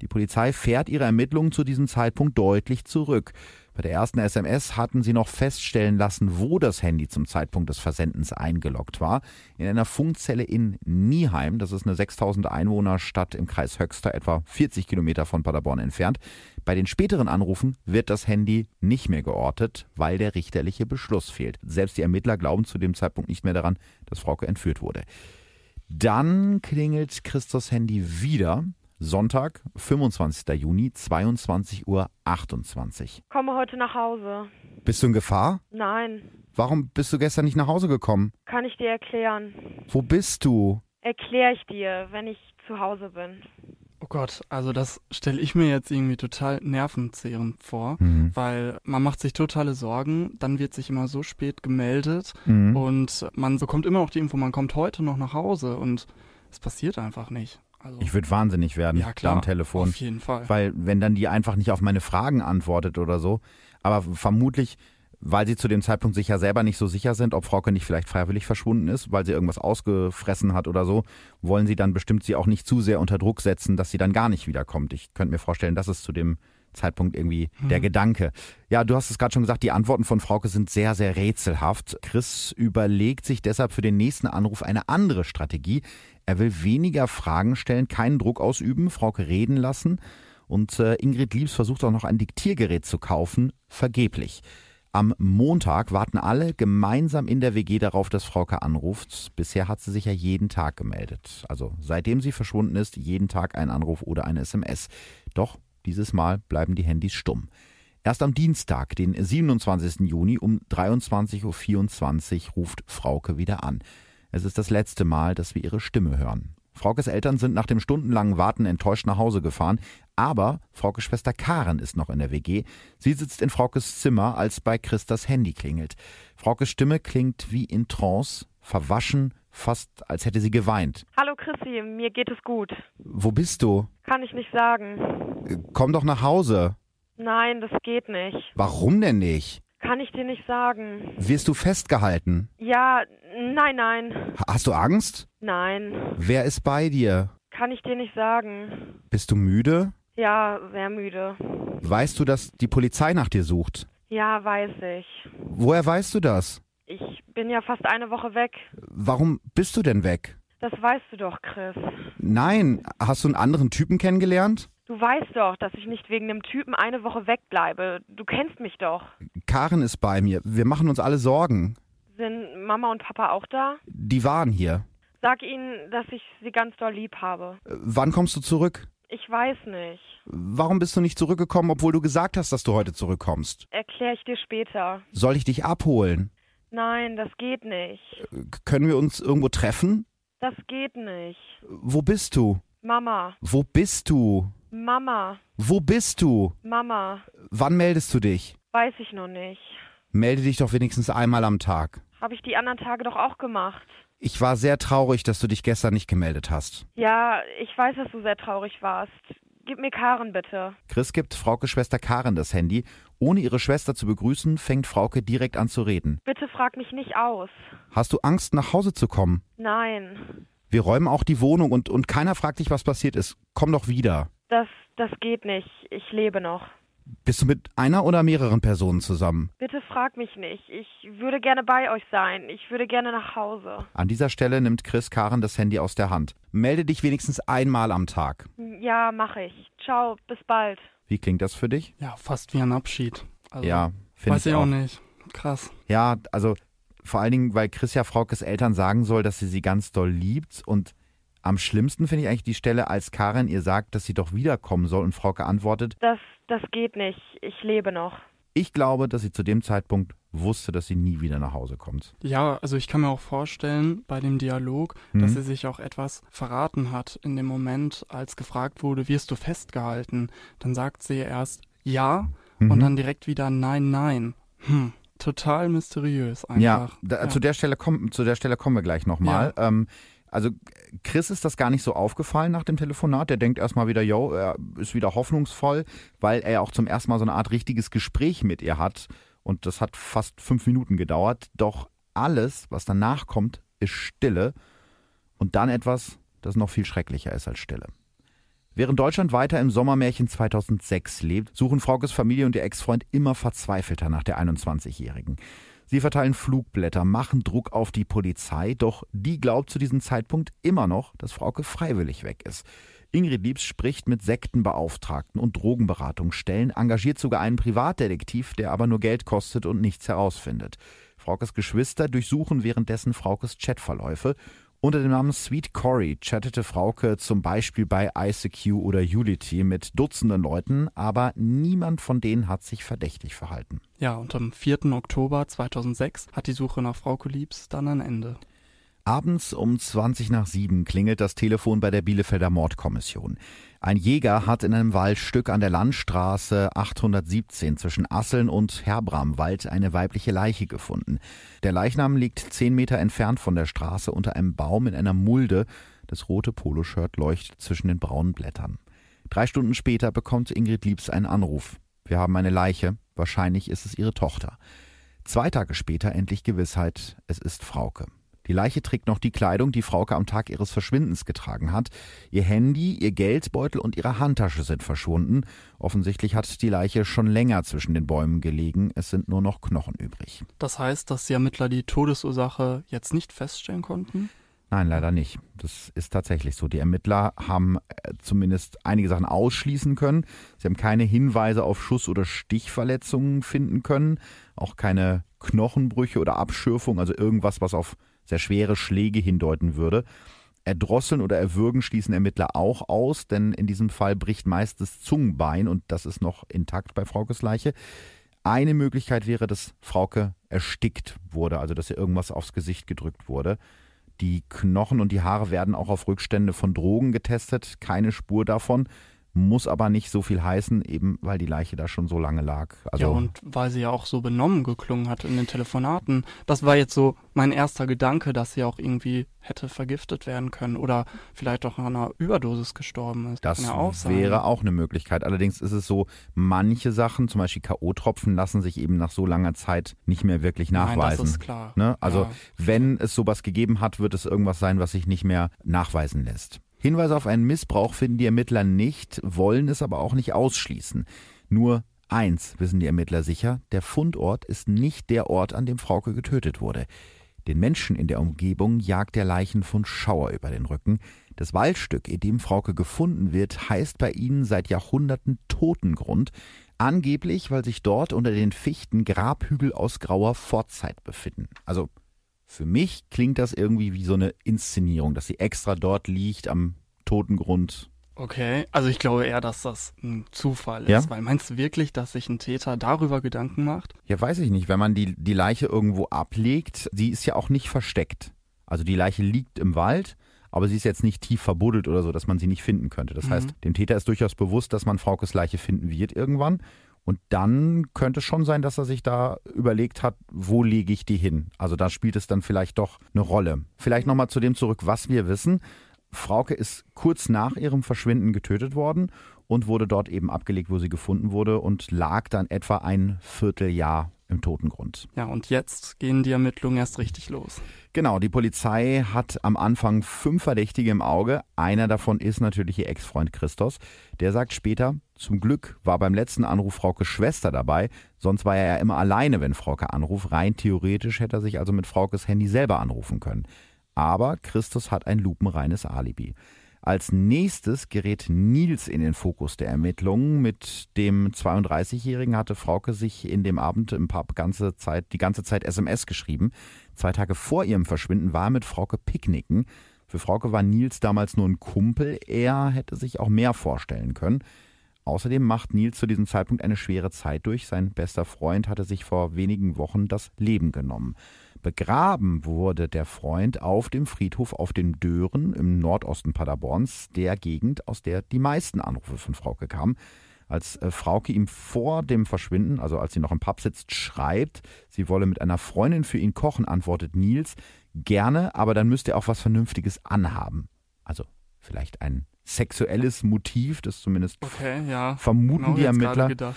Die Polizei fährt ihre Ermittlungen zu diesem Zeitpunkt deutlich zurück. Bei der ersten SMS hatten sie noch feststellen lassen, wo das Handy zum Zeitpunkt des Versendens eingeloggt war. In einer Funkzelle in Nieheim, das ist eine 6000 Einwohner Stadt im Kreis Höxter, etwa 40 Kilometer von Paderborn entfernt. Bei den späteren Anrufen wird das Handy nicht mehr geortet, weil der richterliche Beschluss fehlt. Selbst die Ermittler glauben zu dem Zeitpunkt nicht mehr daran, dass Frauke entführt wurde. Dann klingelt Christos Handy wieder. Sonntag, 25. Juni, 22.28 Uhr. Komme heute nach Hause. Bist du in Gefahr? Nein. Warum bist du gestern nicht nach Hause gekommen? Kann ich dir erklären. Wo bist du? Erkläre ich dir, wenn ich zu Hause bin. Oh Gott, also das stelle ich mir jetzt irgendwie total nervenzehrend vor, Mhm. weil man macht sich totale Sorgen, dann wird sich immer so spät gemeldet Mhm. und man bekommt immer noch die Info, man kommt heute noch nach Hause und es passiert einfach nicht. Also, Ich würde wahnsinnig werden ja klar, am Telefon. auf jeden Fall. Weil, wenn dann die einfach nicht auf meine Fragen antwortet oder so. Aber vermutlich, weil sie zu dem Zeitpunkt sich ja selber nicht so sicher sind, ob Frauke nicht vielleicht freiwillig verschwunden ist, weil sie irgendwas ausgefressen hat oder so, wollen sie dann bestimmt sie auch nicht zu sehr unter Druck setzen, dass sie dann gar nicht wiederkommt. Ich könnte mir vorstellen, das ist zu dem Zeitpunkt irgendwie der Gedanke. Ja, du hast es gerade schon gesagt, die Antworten von Frauke sind sehr, sehr rätselhaft. Chris überlegt sich deshalb für den nächsten Anruf eine andere Strategie. Er will weniger Fragen stellen, keinen Druck ausüben, Frauke reden lassen. Und äh, Ingrid Liebs versucht auch noch ein Diktiergerät zu kaufen, vergeblich. Am Montag warten alle gemeinsam in der WG darauf, dass Frauke anruft. Bisher hat sie sich ja jeden Tag gemeldet. Also seitdem sie verschwunden ist, jeden Tag ein Anruf oder eine SMS. Doch dieses Mal bleiben die Handys stumm. Erst am Dienstag, den 27. Juni um 23.24 Uhr ruft Frauke wieder an. Es ist das letzte Mal, dass wir ihre Stimme hören. Fraukes Eltern sind nach dem stundenlangen Warten enttäuscht nach Hause gefahren, aber Fraukes Schwester Karen ist noch in der WG. Sie sitzt in Fraukes Zimmer, als bei Christas Handy klingelt. Fraukes Stimme klingt wie in Trance, verwaschen, fast als hätte sie geweint. Hallo Chrissy, mir geht es gut. Wo bist du? Kann ich nicht sagen. Äh, Komm doch nach Hause. Nein, das geht nicht. Warum denn nicht? Kann ich dir nicht sagen. Wirst du festgehalten? Ja, nein, nein. Ha- Hast du Angst? Nein. Wer ist bei dir? Kann ich dir nicht sagen. Bist du müde? Ja, sehr müde. Weißt du, dass die Polizei nach dir sucht? Ja, weiß ich. Woher weißt du das? Ich bin ja fast eine Woche weg. Warum bist du denn weg? Das weißt du doch, Chris. Nein, hast du einen anderen Typen kennengelernt? Du weißt doch, dass ich nicht wegen dem Typen eine Woche wegbleibe. Du kennst mich doch. Karen ist bei mir. Wir machen uns alle Sorgen. Sind Mama und Papa auch da? Die waren hier. Sag ihnen, dass ich sie ganz doll lieb habe. Äh, Wann kommst du zurück? Ich weiß nicht. Warum bist du nicht zurückgekommen, obwohl du gesagt hast, dass du heute zurückkommst? Erkläre ich dir später. Soll ich dich abholen? Nein, das geht nicht. Können wir uns irgendwo treffen? Das geht nicht. Wo bist du? Mama, Wo bist du? Mama, Wo bist du? Mama, Wann meldest du dich? weiß ich noch nicht. Melde dich doch wenigstens einmal am Tag. Habe ich die anderen Tage doch auch gemacht. Ich war sehr traurig, dass du dich gestern nicht gemeldet hast. Ja, ich weiß, dass du sehr traurig warst. Gib mir Karen bitte. Chris gibt Fraukes Schwester Karen das Handy. Ohne ihre Schwester zu begrüßen, fängt Frauke direkt an zu reden. Bitte frag mich nicht aus. Hast du Angst, nach Hause zu kommen? Nein, Wir räumen auch die Wohnung und, und keiner fragt dich, was passiert ist. Komm doch wieder. das, das geht nicht. Ich lebe noch. Bist du mit einer oder mehreren Personen zusammen? Bitte frag mich nicht. Ich würde gerne bei euch sein. Ich würde gerne nach Hause. An dieser Stelle nimmt Chris Karen das Handy aus der Hand. Melde dich wenigstens einmal am Tag. Ja, mache ich. Ciao, bis bald. Wie klingt das für dich? Ja, fast wie ein Abschied. Also, ja, finde weiß ich ich auch. auch nicht. Krass. Ja, also Vor allen Dingen, weil Chris ja Fraukes Eltern sagen soll, dass sie sie ganz doll liebt. Und am schlimmsten finde ich eigentlich die Stelle, als Karin ihr sagt, dass sie doch wiederkommen soll und Frauke antwortet, Das, das geht nicht. Ich lebe noch. ich glaube, dass sie zu dem Zeitpunkt wusste, dass sie nie wieder nach Hause kommt. Ja, also ich kann mir auch vorstellen bei dem Dialog, Mhm. dass sie sich auch etwas verraten hat in dem Moment, als gefragt wurde, wirst du festgehalten? Dann sagt sie erst ja Mhm. und dann direkt wieder nein, nein. Hm, total mysteriös einfach. Ja, da, Zu, der Stelle komm, zu der Stelle kommen wir gleich nochmal. Ähm, also Chris ist das gar nicht so aufgefallen nach dem Telefonat. Der denkt erstmal wieder, yo, er ist wieder hoffnungsvoll, weil er auch zum ersten Mal so eine Art richtiges Gespräch mit ihr hat. Und das hat fast fünf Minuten gedauert. Doch alles, was danach kommt, ist Stille. Und dann etwas, das noch viel schrecklicher ist als Stille. Während Deutschland weiter im Sommermärchen 2006 lebt, suchen Fraukes Familie und ihr Ex-Freund immer verzweifelter nach der 21-Jährigen. Sie verteilen Flugblätter, machen Druck auf die Polizei, doch die glaubt zu diesem Zeitpunkt immer noch, dass Frauke freiwillig weg ist. Ingrid Liebs spricht mit Sektenbeauftragten und Drogenberatungsstellen, engagiert sogar einen Privatdetektiv, der aber nur Geld kostet und nichts herausfindet. Fraukes Geschwister durchsuchen währenddessen Fraukes Chatverläufe. Unter dem Namen Sweet Cory chattete Frauke zum Beispiel bei ICQ oder Unity mit Dutzenden Leuten, aber niemand von denen hat sich verdächtig verhalten. Ja, und am 4. Oktober 2006 hat die Suche nach Frau Liebs dann ein Ende. Abends um 20 nach 7 klingelt das Telefon bei der Bielefelder Mordkommission. Ein Jäger hat in einem Waldstück an der Landstraße 817 zwischen Asseln und Herbramwald eine weibliche Leiche gefunden. Der Leichnam liegt 10 Meter entfernt von der Straße unter einem Baum in einer Mulde. Das rote Poloshirt leuchtet zwischen den braunen Blättern. Drei Stunden später bekommt Ingrid Liebs einen Anruf. Wir haben eine Leiche. Wahrscheinlich ist es ihre Tochter. Zwei Tage später endlich Gewissheit, es ist Frauke. Die Leiche trägt noch die Kleidung, die Frauke am Tag ihres Verschwindens getragen hat. Ihr Handy, ihr Geldbeutel und ihre Handtasche sind verschwunden. Offensichtlich hat die Leiche schon länger zwischen den Bäumen gelegen. Es sind nur noch Knochen übrig. Das heißt, dass die Ermittler die Todesursache jetzt nicht feststellen konnten? Nein, leider nicht. Das ist tatsächlich so. Die Ermittler haben äh, zumindest einige Sachen ausschließen können. Sie haben keine Hinweise auf Schuss- oder Stichverletzungen finden können. Auch keine Knochenbrüche oder Abschürfung, also irgendwas, was auf sehr schwere Schläge hindeuten würde. Erdrosseln oder Erwürgen schließen Ermittler auch aus, denn in diesem Fall bricht meist das Zungenbein und das ist noch intakt bei Fraukes Leiche. Eine Möglichkeit wäre, dass Frauke erstickt wurde, also dass ihr irgendwas aufs Gesicht gedrückt wurde. Die Knochen und die Haare werden auch auf Rückstände von Drogen getestet, keine Spur davon. Muss aber nicht so viel heißen, eben weil die Leiche da schon so lange lag. Also ja, und weil sie ja auch so benommen geklungen hat in den Telefonaten. Das war jetzt so mein erster Gedanke, dass sie auch irgendwie hätte vergiftet werden können oder vielleicht auch an einer Überdosis gestorben ist. Das ja auch wäre auch eine Möglichkeit. Allerdings ist es so, manche Sachen, zum Beispiel K.O.-Tropfen, lassen sich eben nach so langer Zeit nicht mehr wirklich Nein, nachweisen. das ist klar. Ne? Also Ja. wenn es sowas gegeben hat, wird es irgendwas sein, was sich nicht mehr nachweisen lässt. Hinweise auf einen Missbrauch finden die Ermittler nicht, wollen es aber auch nicht ausschließen. Nur eins wissen die Ermittler sicher, der Fundort ist nicht der Ort, an dem Frauke getötet wurde. Den Menschen in der Umgebung jagt der Leichenfund Schauer über den Rücken. Das Waldstück, in dem Frauke gefunden wird, heißt bei ihnen seit Jahrhunderten Totengrund. Angeblich, weil sich dort unter den Fichten Grabhügel aus grauer Vorzeit befinden. Also für mich klingt das irgendwie wie so eine Inszenierung, dass sie extra dort liegt am Totengrund. Okay, also ich glaube eher, dass das ein Zufall Ja? ist, weil meinst du wirklich, dass sich ein Täter darüber Gedanken macht? Ja, weiß ich nicht. Wenn man die, die Leiche irgendwo ablegt, sie ist ja auch nicht versteckt. Also die Leiche liegt im Wald, aber sie ist jetzt nicht tief verbuddelt oder so, dass man sie nicht finden könnte. Das Mhm. heißt, dem Täter ist durchaus bewusst, dass man Fraukes Leiche finden wird irgendwann. Und dann könnte es schon sein, dass er sich da überlegt hat, wo lege ich die hin? Also da spielt es dann vielleicht doch eine Rolle. Vielleicht nochmal zu dem zurück, was wir wissen. Frauke ist kurz nach ihrem Verschwinden getötet worden und wurde dort eben abgelegt, wo sie gefunden wurde und lag dann etwa ein Vierteljahr im Totengrund. Ja, und jetzt gehen die Ermittlungen erst richtig los. Genau, die Polizei hat am Anfang fünf Verdächtige im Auge. Einer davon ist natürlich ihr Ex-Freund Christos. Der sagt später, zum Glück war beim letzten Anruf Fraukes Schwester dabei, sonst war er ja immer alleine, wenn Frauke anruft. Rein theoretisch hätte er sich also mit Fraukes Handy selber anrufen können. Aber Christus hat ein lupenreines Alibi. Als nächstes gerät Nils in den Fokus der Ermittlungen. Mit dem 32-Jährigen hatte Frauke sich in dem Abend im Pub ganze Zeit, die ganze Zeit SMS geschrieben. Zwei Tage vor ihrem Verschwinden war mit Frauke picknicken. Für Frauke war Nils damals nur ein Kumpel. Er hätte sich auch mehr vorstellen können. Außerdem macht Nils zu diesem Zeitpunkt eine schwere Zeit durch. Sein bester Freund hatte sich vor wenigen Wochen das Leben genommen. Begraben wurde der Freund auf dem Friedhof auf den Dören im Nordosten Paderborns, der Gegend, aus der die meisten Anrufe von Frauke kamen. Als äh, Frauke ihm vor dem Verschwinden, also als sie noch im Pub sitzt, schreibt, sie wolle mit einer Freundin für ihn kochen, antwortet Nils, gerne, aber dann müsste er auch was Vernünftiges anhaben. Also vielleicht ein sexuelles Motiv, das zumindest okay, ja. vermuten genau die Ermittler. Ja.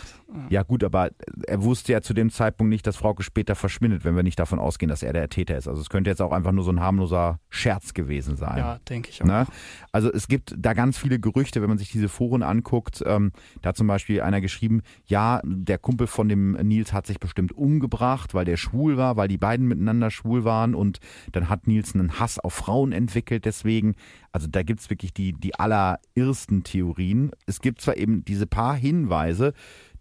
ja gut, aber er wusste ja zu dem Zeitpunkt nicht, dass Frauke später verschwindet, wenn wir nicht davon ausgehen, dass er der Täter ist. Also es könnte jetzt auch einfach nur so ein harmloser Scherz gewesen sein. Ja, denke ich auch. Ne? Also es gibt da ganz viele Gerüchte, wenn man sich diese Foren anguckt. Ähm, da hat zum Beispiel einer geschrieben, ja, der Kumpel von dem Nils hat sich bestimmt umgebracht, weil der schwul war, weil die beiden miteinander schwul waren und dann hat Nils einen Hass auf Frauen entwickelt deswegen. Also da gibt es wirklich die, die allerirrsten Theorien. Es gibt zwar eben diese paar Hinweise,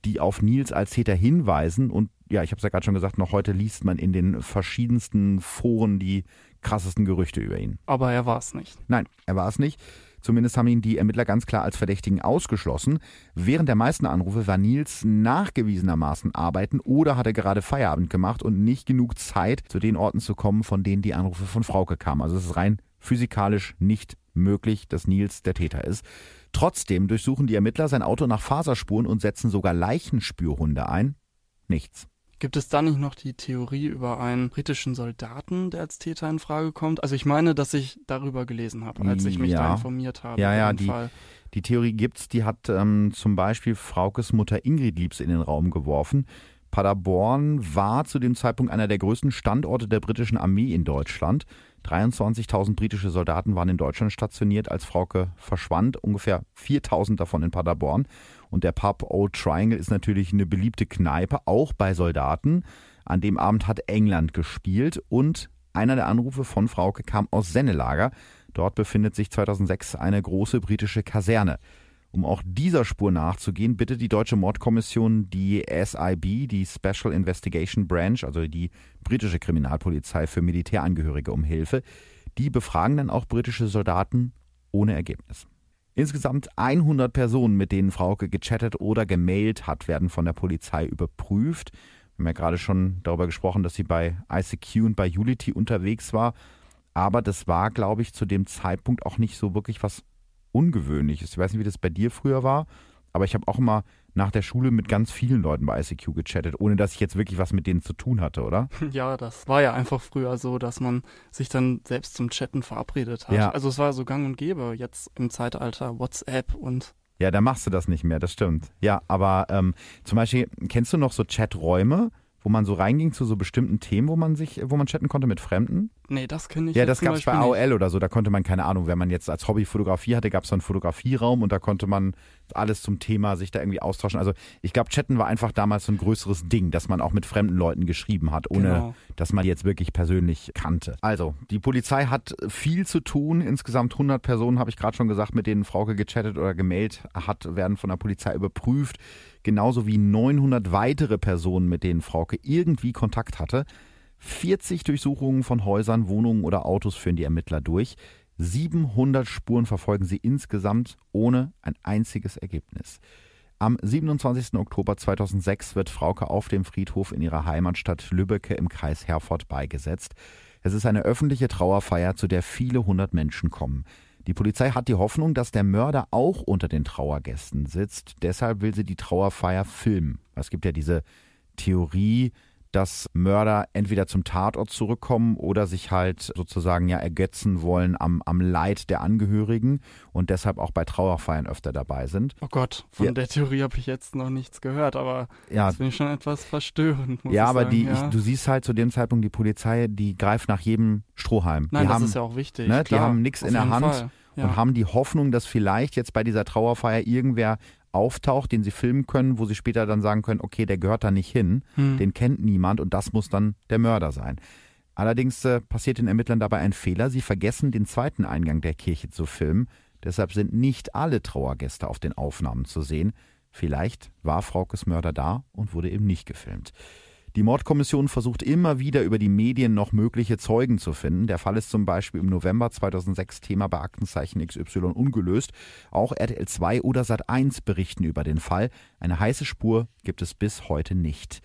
die auf Nils als Täter hinweisen und ja, ich habe es ja gerade schon gesagt, noch heute liest man in den verschiedensten Foren die krassesten Gerüchte über ihn. Aber er war es nicht. Nein, er war es nicht. Zumindest haben ihn die Ermittler ganz klar als Verdächtigen ausgeschlossen. Während der meisten Anrufe war Nils nachgewiesenermaßen arbeiten oder hatte gerade Feierabend gemacht und nicht genug Zeit, zu den Orten zu kommen, von denen die Anrufe von Frauke kamen. Also es ist rein physikalisch nicht möglich, dass Nils der Täter ist. Trotzdem durchsuchen die Ermittler sein Auto nach Faserspuren und setzen sogar Leichenspürhunde ein. Nichts. Gibt es da nicht noch die Theorie über einen britischen Soldaten, der als Täter in Frage kommt? Also ich meine, dass ich darüber gelesen habe, als ich mich ja. da informiert habe. Ja, ja, die, die Theorie gibt's. Die hat ähm, zum Beispiel Fraukes Mutter Ingrid Liebs in den Raum geworfen. Paderborn war zu dem Zeitpunkt einer der größten Standorte der britischen Armee in Deutschland. 23.000 britische Soldaten waren in Deutschland stationiert, als Frauke verschwand, ungefähr 4.000 davon in Paderborn. Und der Pub Old Triangle ist natürlich eine beliebte Kneipe, auch bei Soldaten. An dem Abend hat England gespielt und einer der Anrufe von Frauke kam aus Sennelager. Dort befindet sich 2006 eine große britische Kaserne. Um auch dieser Spur nachzugehen, bittet die deutsche Mordkommission die SIB, die Special Investigation Branch, also die britische Kriminalpolizei für Militärangehörige, um Hilfe. Die befragen dann auch britische Soldaten ohne Ergebnis. Insgesamt 100 Personen, mit denen Frauke gechattet oder gemailt hat, werden von der Polizei überprüft. Wir haben ja gerade schon darüber gesprochen, dass sie bei ICQ und bei Unity unterwegs war. Aber das war, glaube ich, zu dem Zeitpunkt auch nicht so wirklich was Ungewöhnliches. Ich weiß nicht, wie das bei dir früher war, aber ich habe auch immer nach der Schule mit ganz vielen Leuten bei ICQ gechattet, ohne dass ich jetzt wirklich was mit denen zu tun hatte, oder? Ja, das war ja einfach früher so, dass man sich dann selbst zum Chatten verabredet hat. Ja. Also es war so gang und gäbe jetzt im Zeitalter WhatsApp und Ja, da machst du das nicht mehr, das stimmt. Ja, aber ähm, zum Beispiel, kennst du noch so Chaträume, wo man so reinging zu so bestimmten Themen, wo man sich, wo man chatten konnte mit Fremden? Nee, das kenne ich Ja, das gab es bei. AOL oder so. Da konnte man, keine Ahnung, wenn man jetzt als Hobby Fotografie hatte, gab es so einen Fotografieraum und da konnte man alles zum Thema sich da irgendwie austauschen. Also ich glaube, Chatten war einfach damals so ein größeres Ding, dass man auch mit fremden Leuten geschrieben hat, ohne Genau. dass man die jetzt wirklich persönlich kannte. Also, die Polizei hat viel zu tun. Insgesamt 100 Personen, habe ich gerade schon gesagt, mit denen Frauke gechattet oder gemailt hat, werden von der Polizei überprüft. Genauso wie 900 weitere Personen, mit denen Frauke irgendwie Kontakt hatte. 40 Durchsuchungen von Häusern, Wohnungen oder Autos führen die Ermittler durch. 700 Spuren verfolgen sie insgesamt ohne ein einziges Ergebnis. Am 27. Oktober 2006 wird Frauke auf dem Friedhof in ihrer Heimatstadt Lübbecke im Kreis Herford beigesetzt. Es ist eine öffentliche Trauerfeier, zu der viele hundert Menschen kommen. Die Polizei hat die Hoffnung, dass der Mörder auch unter den Trauergästen sitzt. Deshalb will sie die Trauerfeier filmen. Es gibt ja diese Theorie, dass Mörder entweder zum Tatort zurückkommen oder sich halt sozusagen ja ergötzen wollen am, am Leid der Angehörigen und deshalb auch bei Trauerfeiern öfter dabei sind. Oh Gott, von Ja. der Theorie habe ich jetzt noch nichts gehört, aber Ja, das finde ich schon etwas verstörend. Muss ja ich aber sagen. die, ja. Ich, du siehst halt zu dem Zeitpunkt die Polizei, die greift nach jedem Strohhalm. Nein, die das haben, ist ja auch wichtig. ne, die haben nichts in der Hand Fall. Ja. und haben die Hoffnung, dass vielleicht jetzt bei dieser Trauerfeier irgendwer auftaucht, den sie filmen können, wo sie später dann sagen können, okay, der gehört da nicht hin, Hm. den kennt niemand und das muss dann der Mörder sein. Allerdings äh, passiert den Ermittlern dabei ein Fehler. Sie vergessen, den zweiten Eingang der Kirche zu filmen. Deshalb sind nicht alle Trauergäste auf den Aufnahmen zu sehen. Vielleicht war Fraukes Mörder da und wurde eben nicht gefilmt. Die Mordkommission versucht immer wieder über die Medien noch mögliche Zeugen zu finden. Der Fall ist zum Beispiel im November 2006 Thema bei Aktenzeichen XY ungelöst. Auch RTL 2 oder Sat 1 berichten über den Fall. Eine heiße Spur gibt es bis heute nicht.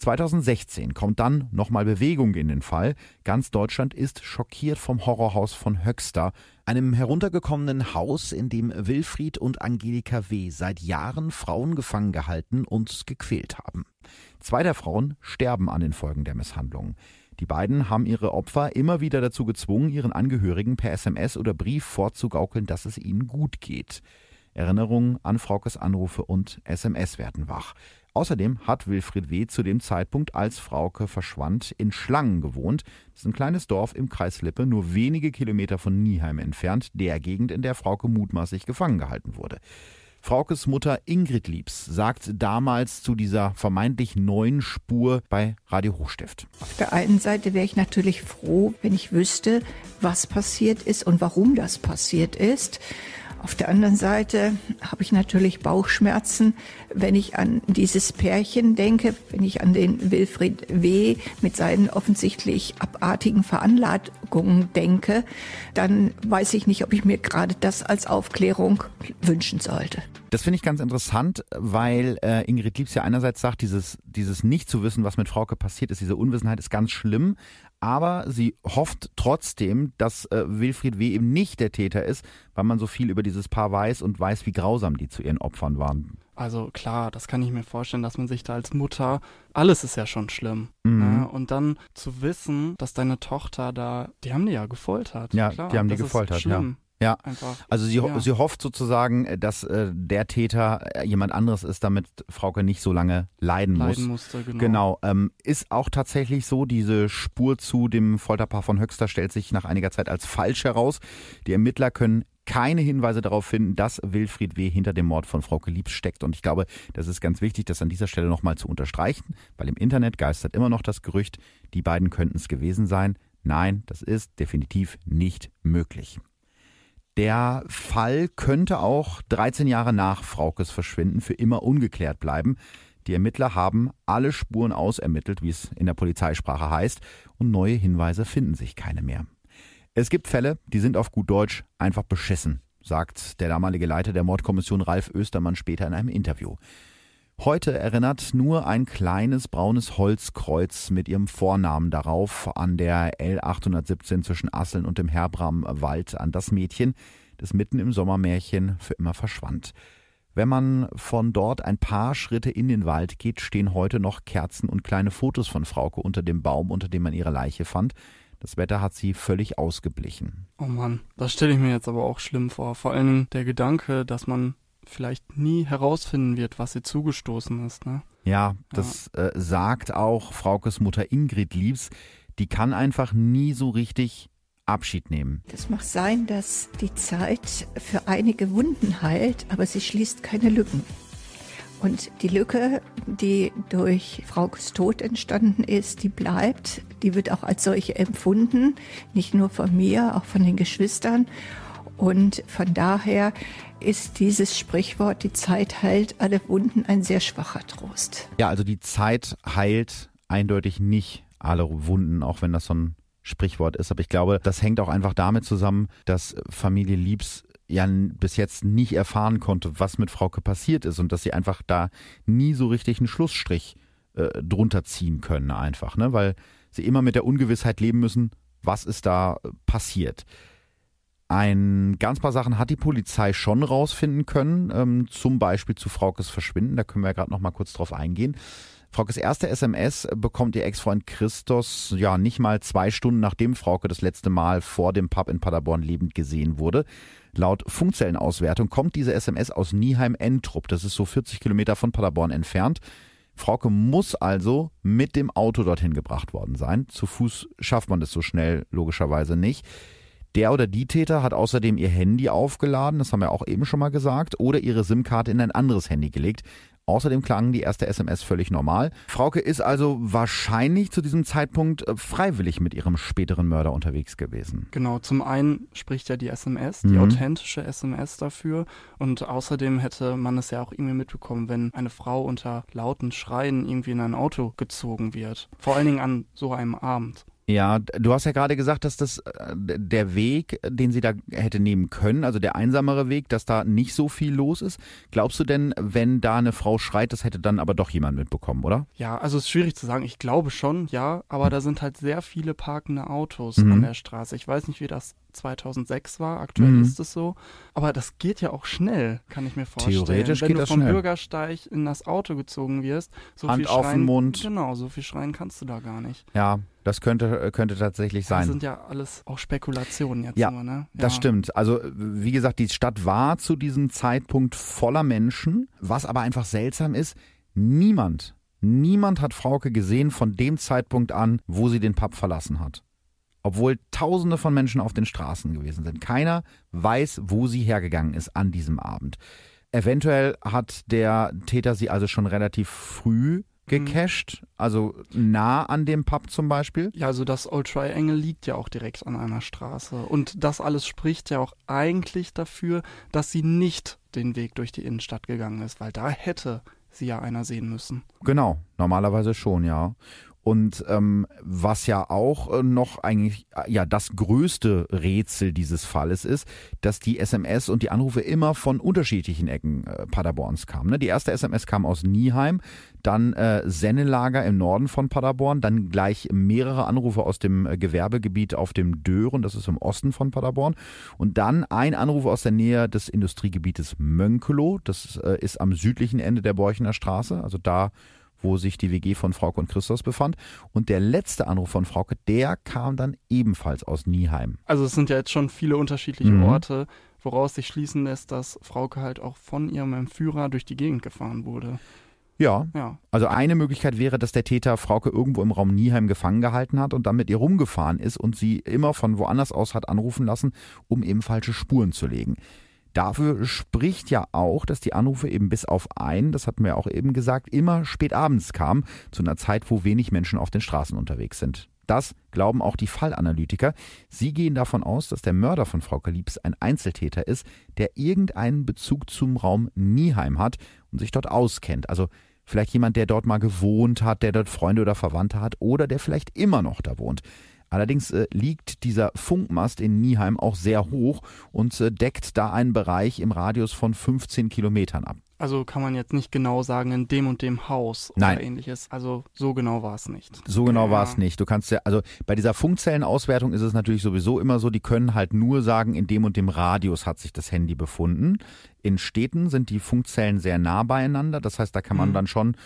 2016 kommt dann nochmal Bewegung in den Fall. Ganz Deutschland ist schockiert vom Horrorhaus von Höxter, einem heruntergekommenen Haus, in dem Wilfried und Angelika W. seit Jahren Frauen gefangen gehalten und gequält haben. Zwei der Frauen sterben an den Folgen der Misshandlungen. Die beiden haben ihre Opfer immer wieder dazu gezwungen, ihren Angehörigen per SMS oder Brief vorzugaukeln, dass es ihnen gut geht. Erinnerungen an Fraukes Anrufe und SMS werden wach. Außerdem hat Wilfried W. zu dem Zeitpunkt, als Frauke verschwand, in Schlangen gewohnt. Das ist ein kleines Dorf im Kreis Lippe, nur wenige Kilometer von Nieheim entfernt, der Gegend, in der Frauke mutmaßlich gefangen gehalten wurde. Fraukes Mutter Ingrid Liebs sagt damals zu dieser vermeintlich neuen Spur bei Radio Hochstift. Auf der einen Seite wäre ich natürlich froh, wenn ich wüsste, was passiert ist und warum das passiert ist. Auf der anderen Seite habe ich natürlich Bauchschmerzen, wenn ich an dieses Pärchen denke, wenn ich an den Wilfried W. mit seinen offensichtlich abartigen Veranlagungen denke, dann weiß ich nicht, ob ich mir gerade das als Aufklärung wünschen sollte. Das finde ich ganz interessant, weil äh, Ingrid Liebs ja einerseits sagt, dieses, dieses nicht zu wissen, was mit Frauke passiert ist, diese Unwissenheit ist ganz schlimm, aber sie hofft trotzdem, dass äh, Wilfried W. eben nicht der Täter ist, weil man so viel über dieses Paar weiß und weiß, wie grausam die zu ihren Opfern waren. Also klar, das kann ich mir vorstellen, dass man sich da als Mutter, alles ist ja schon schlimm. Mhm. Ne? Und dann zu wissen, dass deine Tochter da, die haben die ja gefoltert. Ja, klar, die haben die ist gefoltert, ja. schlimm. Ja, Einfach, also sie, ja. sie hofft sozusagen, äh, dass äh, der Täter äh, jemand anderes ist, damit Frauke nicht so lange leiden, leiden muss. musste, genau. Genau, ähm, ist auch tatsächlich so, diese Spur zu dem Folterpaar von Höxter stellt sich nach einiger Zeit als falsch heraus. Die Ermittler können keine Hinweise darauf finden, dass Wilfried W. hinter dem Mord von Frauke Liebs steckt. Und ich glaube, das ist ganz wichtig, das an dieser Stelle nochmal zu unterstreichen, weil im Internet geistert immer noch das Gerücht, die beiden könnten es gewesen sein. Nein, das ist definitiv nicht möglich. Der Fall könnte auch 13 Jahre nach Fraukes Verschwinden für immer ungeklärt bleiben. Die Ermittler haben alle Spuren ausermittelt, wie es in der Polizeisprache heißt, und neue Hinweise finden sich keine mehr. Es gibt Fälle, die sind auf gut Deutsch einfach beschissen, sagt der damalige Leiter der Mordkommission Ralf Östermann später in einem Interview. Heute erinnert nur ein kleines braunes Holzkreuz mit ihrem Vornamen darauf an der L817 zwischen Asseln und dem Herbramwald an das Mädchen, das mitten im Sommermärchen für immer verschwand. Wenn man von dort ein paar Schritte in den Wald geht, stehen heute noch Kerzen und kleine Fotos von Frauke unter dem Baum, unter dem man ihre Leiche fand. Das Wetter hat sie völlig ausgeblichen. Oh Mann, das stelle ich mir jetzt aber auch schlimm vor. Vor allem der Gedanke, dass man vielleicht nie herausfinden wird, was ihr zugestoßen ist. Ne? Ja, das Äh, sagt auch Fraukes Mutter Ingrid Liebs. Die kann einfach nie so richtig Abschied nehmen. Das mag sein, dass die Zeit für einige Wunden heilt, aber sie schließt keine Lücken. Und die Lücke, die durch Fraukes Tod entstanden ist, die bleibt, die wird auch als solche empfunden, nicht nur von mir, auch von den Geschwistern. Und von daher ist dieses Sprichwort, die Zeit heilt alle Wunden, ein sehr schwacher Trost. Ja, also die Zeit heilt eindeutig nicht alle Wunden, auch wenn das so ein Sprichwort ist. Aber ich glaube, das hängt auch einfach damit zusammen, dass Familie Liebs ja bis jetzt nicht erfahren konnte, was mit Frauke passiert ist und dass sie einfach da nie so richtig einen Schlussstrich äh, drunter ziehen können einfach, ne? weil sie immer mit der Ungewissheit leben müssen, was ist da äh, passiert. Ein ganz paar Sachen hat die Polizei schon rausfinden können, ähm, zum Beispiel zu Fraukes Verschwinden, da können wir ja gerade noch mal kurz drauf eingehen. Fraukes erste SMS bekommt ihr Ex-Freund Christos ja nicht mal zwei Stunden nachdem Frauke das letzte Mal vor dem Pub in Paderborn lebend gesehen wurde. Laut Funkzellenauswertung kommt diese SMS aus Nieheim-Entrup. Das ist so 40 Kilometer von Paderborn entfernt. Frauke muss also mit dem Auto dorthin gebracht worden sein. Zu Fuß schafft man das so schnell logischerweise nicht. Der oder die Täter hat außerdem ihr Handy aufgeladen, das haben wir auch eben schon mal gesagt, oder ihre SIM-Karte in ein anderes Handy gelegt. Außerdem klang die erste SMS völlig normal. Frauke ist also wahrscheinlich zu diesem Zeitpunkt äh, freiwillig mit ihrem späteren Mörder unterwegs gewesen. Genau, zum einen spricht ja die SMS, die mhm. authentische SMS dafür. Und außerdem hätte man es ja auch irgendwie mitbekommen, wenn eine Frau unter lauten Schreien irgendwie in ein Auto gezogen wird. Vor allen Dingen an so einem Abend. Ja, du hast ja gerade gesagt, dass das äh, der Weg, den sie da hätte nehmen können, also der einsamere Weg, dass da nicht so viel los ist. Glaubst du denn, wenn da eine Frau schreit, das hätte dann aber doch jemand mitbekommen, oder? Ja, also es ist schwierig zu sagen. Ich glaube schon, ja, aber mhm. da sind halt sehr viele parkende Autos mhm. an der Straße. Ich weiß nicht, wie das 2006 war. Aktuell mhm. ist es so. Aber das geht ja auch schnell, kann ich mir vorstellen. Theoretisch Wenn geht du das vom schnell. Bürgersteig in das Auto gezogen wirst, so Hand viel auf schreien, den Mund. Genau, so viel schreien kannst du da gar nicht. Ja, das könnte, könnte tatsächlich sein. Das sind ja alles auch Spekulationen jetzt ja, nur, ne? Ja, das stimmt. Also, wie gesagt, die Stadt war zu diesem Zeitpunkt voller Menschen. Was aber einfach seltsam ist, niemand, niemand hat Frauke gesehen von dem Zeitpunkt an, wo sie den Pub verlassen hat obwohl Tausende von Menschen auf den Straßen gewesen sind. Keiner weiß, wo sie hergegangen ist an diesem Abend. Eventuell hat der Täter sie also schon relativ früh gecached, also nah an dem Pub zum Beispiel. Ja, also das Old Triangle liegt ja auch direkt an einer Straße. Und das alles spricht ja auch eigentlich dafür, dass sie nicht den Weg durch die Innenstadt gegangen ist, weil da hätte sie ja einer sehen müssen. Genau, normalerweise schon, ja. Und ähm, was ja auch äh, noch eigentlich äh, ja das größte Rätsel dieses Falles ist, dass die SMS und die Anrufe immer von unterschiedlichen Ecken äh, Paderborns kamen. Ne? Die erste SMS kam aus Nieheim, dann äh, Sennelager im Norden von Paderborn, dann gleich mehrere Anrufe aus dem äh, Gewerbegebiet auf dem Dören, das ist im Osten von Paderborn, und dann ein Anruf aus der Nähe des Industriegebietes Mönkelow, das äh, ist am südlichen Ende der Borchener Straße, also da wo sich die WG von Frauke und Christos befand. Und der letzte Anruf von Frauke, der kam dann ebenfalls aus Nieheim. Also es sind ja jetzt schon viele unterschiedliche mhm. Orte, woraus sich schließen lässt, dass Frauke halt auch von ihrem Entführer durch die Gegend gefahren wurde. Ja. ja. Also eine Möglichkeit wäre, dass der Täter Frauke irgendwo im Raum Nieheim gefangen gehalten hat und dann mit ihr rumgefahren ist und sie immer von woanders aus hat anrufen lassen, um eben falsche Spuren zu legen. Dafür spricht ja auch, dass die Anrufe eben bis auf einen, das hatten wir auch eben gesagt, immer spät abends kamen, zu einer Zeit, wo wenig Menschen auf den Straßen unterwegs sind. Das glauben auch die Fallanalytiker. Sie gehen davon aus, dass der Mörder von Frau Kalips ein Einzeltäter ist, der irgendeinen Bezug zum Raum Nieheim hat und sich dort auskennt. Also vielleicht jemand, der dort mal gewohnt hat, der dort Freunde oder Verwandte hat oder der vielleicht immer noch da wohnt. Allerdings äh, liegt dieser Funkmast in Nieheim auch sehr hoch und äh, deckt da einen Bereich im Radius von 15 Kilometern ab. Also kann man jetzt nicht genau sagen, in dem und dem Haus oder Nein. ähnliches. Also so genau war es nicht. So genau ja. war es nicht. Du kannst ja, also bei dieser Funkzellenauswertung ist es natürlich sowieso immer so, die können halt nur sagen, in dem und dem Radius hat sich das Handy befunden. In Städten sind die Funkzellen sehr nah beieinander. Das heißt, da kann man mhm. dann schon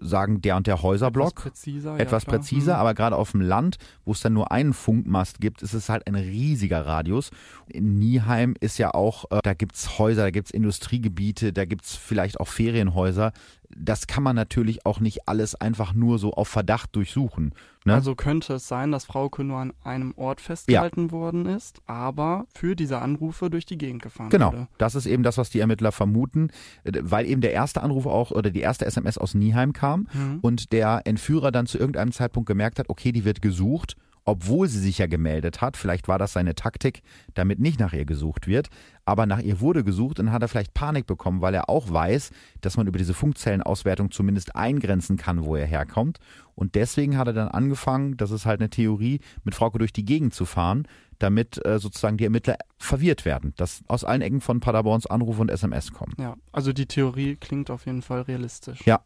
sagen, der und der Häuserblock. Etwas präziser. Etwas ja, präziser, mhm. aber gerade auf dem Land, wo es dann nur einen Funkmast gibt, ist es halt ein riesiger Radius. In Nieheim ist ja auch, äh, da gibt's Häuser, da gibt's Industriegebiete, da gibt's vielleicht auch Ferienhäuser das kann man natürlich auch nicht alles einfach nur so auf Verdacht durchsuchen. Ne? Also könnte es sein, dass Frauke nur an einem Ort festgehalten ja. worden ist, aber für diese Anrufe durch die Gegend gefahren genau. wurde. Genau, das ist eben das, was die Ermittler vermuten, weil eben der erste Anruf auch oder die erste SMS aus Nieheim kam mhm. und der Entführer dann zu irgendeinem Zeitpunkt gemerkt hat, okay, die wird gesucht obwohl sie sich ja gemeldet hat. Vielleicht war das seine Taktik, damit nicht nach ihr gesucht wird. Aber nach ihr wurde gesucht und hat er vielleicht Panik bekommen, weil er auch weiß, dass man über diese Funkzellenauswertung zumindest eingrenzen kann, wo er herkommt. Und deswegen hat er dann angefangen, das ist halt eine Theorie, mit Frauke durch die Gegend zu fahren, damit äh, sozusagen die Ermittler verwirrt werden, dass aus allen Ecken von Paderborns Anrufe und SMS kommen. Ja, also die Theorie klingt auf jeden Fall realistisch. Ja.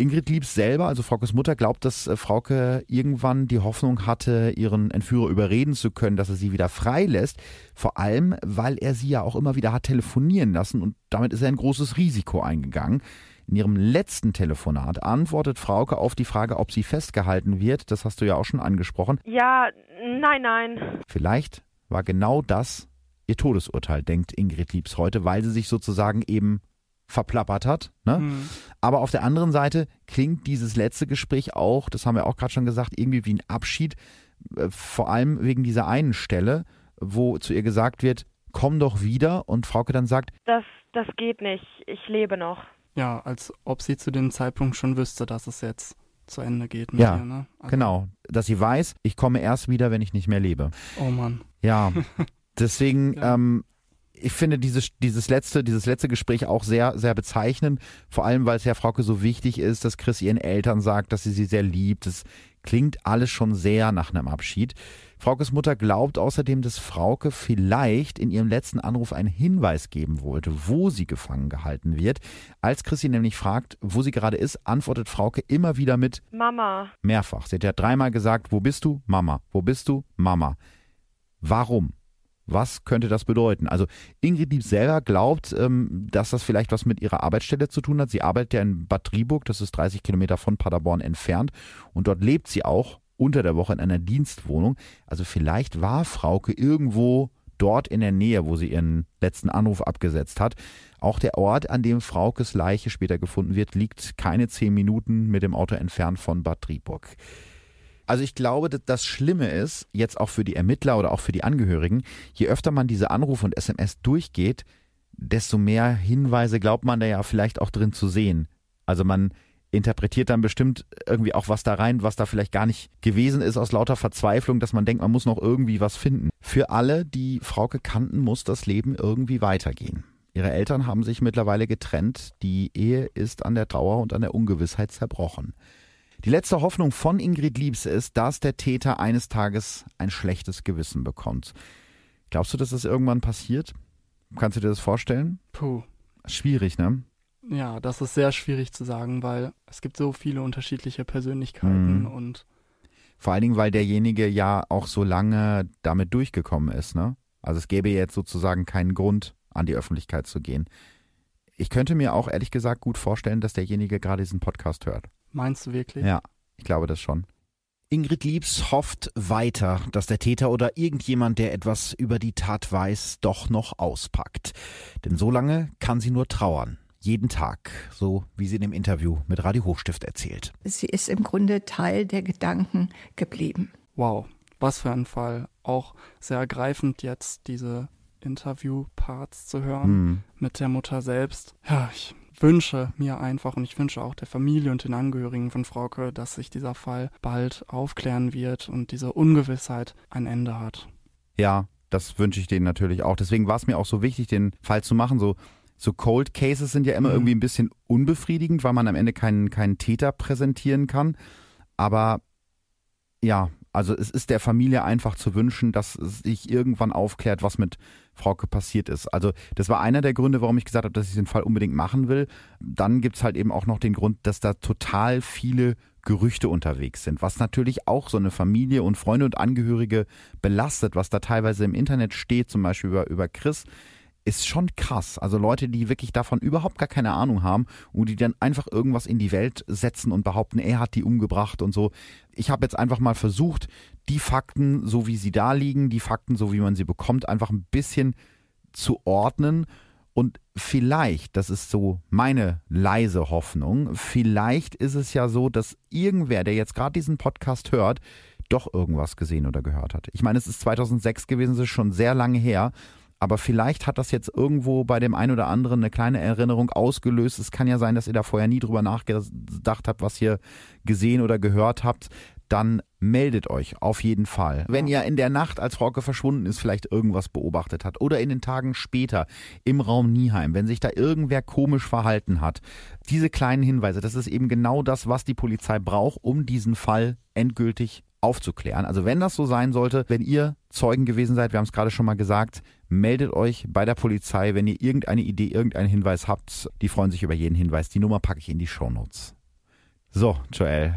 Ingrid Liebs selber, also Fraukes Mutter, glaubt, dass äh, Frauke irgendwann die Hoffnung hatte, ihren Entführer überreden zu können, dass er sie wieder freilässt. Vor allem, weil er sie ja auch immer wieder hat telefonieren lassen und damit ist er ein großes Risiko eingegangen. In ihrem letzten Telefonat antwortet Frauke auf die Frage, ob sie festgehalten wird. Das hast du ja auch schon angesprochen. Ja, nein, nein. Vielleicht war genau das ihr Todesurteil, denkt Ingrid Liebs heute, weil sie sich sozusagen eben verplappert hat. Ne? Mhm. Aber auf der anderen Seite klingt dieses letzte Gespräch auch, das haben wir auch gerade schon gesagt, irgendwie wie ein Abschied, äh, vor allem wegen dieser einen Stelle, wo zu ihr gesagt wird, komm doch wieder und Frauke dann sagt, das, das geht nicht, ich lebe noch. Ja, als ob sie zu dem Zeitpunkt schon wüsste, dass es jetzt zu Ende geht mit Ja, ihr, ne? Also, Genau. Dass sie weiß, ich komme erst wieder, wenn ich nicht mehr lebe. Oh Mann. Ja, deswegen, Ja. ähm, ich finde dieses, dieses letzte, dieses letzte Gespräch auch sehr, sehr bezeichnend. Vor allem, weil es ja Frauke so wichtig ist, dass Chris ihren Eltern sagt, dass sie sie sehr liebt. Das klingt alles schon sehr nach einem Abschied. Fraukes Mutter glaubt außerdem, dass Frauke vielleicht in ihrem letzten Anruf einen Hinweis geben wollte, wo sie gefangen gehalten wird. Als Chris sie nämlich fragt, wo sie gerade ist, antwortet Frauke immer wieder mit Mama, Mehrfach. Sie hat ja dreimal gesagt, wo bist du? Mama. Wo bist du? Mama. Warum? Was könnte das bedeuten? Also Ingrid Lieb selber glaubt, ähm, dass das vielleicht was mit ihrer Arbeitsstelle zu tun hat. Sie arbeitet ja in Bad Driburg, das ist 30 Kilometer von Paderborn entfernt. Und dort lebt sie auch unter der Woche in einer Dienstwohnung. Also vielleicht war Frauke irgendwo dort in der Nähe, wo sie ihren letzten Anruf abgesetzt hat. Auch der Ort, an dem Fraukes Leiche später gefunden wird, liegt keine zehn Minuten mit dem Auto entfernt von Bad Driburg. Also ich glaube, das Schlimme ist, jetzt auch für die Ermittler oder auch für die Angehörigen, je öfter man diese Anrufe und SMS durchgeht, desto mehr Hinweise glaubt man da ja vielleicht auch drin zu sehen. Also man interpretiert dann bestimmt irgendwie auch was da rein, was da vielleicht gar nicht gewesen ist aus lauter Verzweiflung, dass man denkt, man muss noch irgendwie was finden. Für alle, die Frauke kannten, muss das Leben irgendwie weitergehen. Ihre Eltern haben sich mittlerweile getrennt. Die Ehe ist an der Trauer und an der Ungewissheit zerbrochen. Die letzte Hoffnung von Ingrid Liebs ist, dass der Täter eines Tages ein schlechtes Gewissen bekommt. Glaubst du, dass das irgendwann passiert? Kannst du dir das vorstellen? Puh. Schwierig, ne? Ja, das ist sehr schwierig zu sagen, weil es gibt so viele unterschiedliche Persönlichkeiten Mhm. und Vor allen Dingen, weil derjenige ja auch so lange damit durchgekommen ist, ne? Also es gäbe jetzt sozusagen keinen Grund, an die Öffentlichkeit zu gehen. Ich könnte mir auch ehrlich gesagt gut vorstellen, dass derjenige gerade diesen Podcast hört. meinst du wirklich? Ja, ich glaube das schon. Ingrid Liebs hofft weiter, dass der Täter oder irgendjemand, der etwas über die Tat weiß, doch noch auspackt. Denn so lange kann sie nur trauern. Jeden Tag, so wie sie in dem Interview mit Radio Hochstift erzählt. Sie ist im Grunde Teil der Gedanken geblieben. Wow, was für ein Fall. Auch sehr ergreifend jetzt diese Interview-Parts zu hören Hm. mit der Mutter selbst. Ja, ich wünsche mir einfach und ich wünsche auch der Familie und den Angehörigen von Frauke, dass sich dieser Fall bald aufklären wird und diese Ungewissheit ein Ende hat. Ja, das wünsche ich denen natürlich auch. Deswegen war es mir auch so wichtig, den Fall zu machen. So, so Cold Cases sind ja immer Mhm. irgendwie ein bisschen unbefriedigend, weil man am Ende keinen, keinen Täter präsentieren kann. Aber ja, also es ist der Familie einfach zu wünschen, dass sich irgendwann aufklärt, was mit Frauke passiert ist. Also das war einer der Gründe, warum ich gesagt habe, dass ich den Fall unbedingt machen will. Dann gibt's halt eben auch noch den Grund, dass da total viele Gerüchte unterwegs sind, was natürlich auch so eine Familie und Freunde und Angehörige belastet, was da teilweise im Internet steht, zum Beispiel über, über Chris, ist schon krass. Also Leute, die wirklich davon überhaupt gar keine Ahnung haben und die dann einfach irgendwas in die Welt setzen und behaupten, er hat die umgebracht und so. Ich habe jetzt einfach mal versucht, die Fakten, so wie sie da liegen, die Fakten, so wie man sie bekommt, einfach ein bisschen zu ordnen. Und vielleicht, das ist so meine leise Hoffnung, vielleicht ist es ja so, dass irgendwer, der jetzt gerade diesen Podcast hört, doch irgendwas gesehen oder gehört hat. Ich meine, es ist 2006 gewesen, es ist schon sehr lange her. Aber vielleicht hat das jetzt irgendwo bei dem einen oder anderen eine kleine Erinnerung ausgelöst. Es kann ja sein, dass ihr da vorher nie drüber nachgedacht habt, was ihr gesehen oder gehört habt. Dann meldet euch auf jeden Fall. Wenn ihr in der Nacht, als Frauke verschwunden ist, vielleicht irgendwas beobachtet hat oder in den Tagen später im Raum Nieheim, wenn sich da irgendwer komisch verhalten hat. Diese kleinen Hinweise, das ist eben genau das, was die Polizei braucht, um diesen Fall endgültig aufzuklären. Also wenn das so sein sollte, wenn ihr Zeugen gewesen seid, wir haben es gerade schon mal gesagt, meldet euch bei der Polizei, wenn ihr irgendeine Idee, irgendeinen Hinweis habt. Die freuen sich über jeden Hinweis. Die Nummer packe ich in die Shownotes. So, Joel,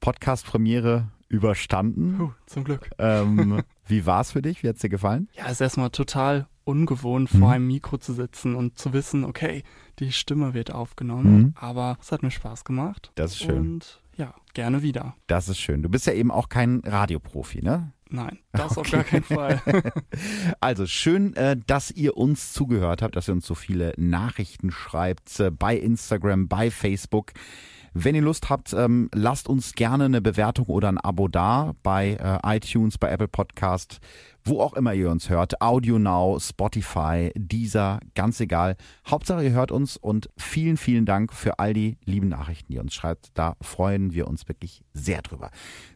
Podcast-Premiere überstanden. Puh, zum Glück. Ähm, wie war's für dich? Wie hat's dir gefallen? Ja, es ist erstmal total ungewohnt, Mhm. vor einem Mikro zu sitzen und zu wissen, okay, die Stimme wird aufgenommen. Mhm. Aber es hat mir Spaß gemacht. Das ist schön. Und ja, gerne wieder. Das ist schön. Du bist ja eben auch kein Radioprofi, ne? Nein, das auf Okay. gar keinen Fall. Also schön, äh, dass ihr uns zugehört habt, dass ihr uns so viele Nachrichten schreibt äh, bei Instagram, bei Facebook. Wenn ihr Lust habt, ähm, lasst uns gerne eine Bewertung oder ein Abo da bei äh, iTunes, bei Apple Podcast, wo auch immer ihr uns hört. Audio Now, Spotify, Deezer, ganz egal. Hauptsache ihr hört uns und vielen, vielen Dank für all die lieben Nachrichten, die ihr uns schreibt. Da freuen wir uns wirklich sehr drüber.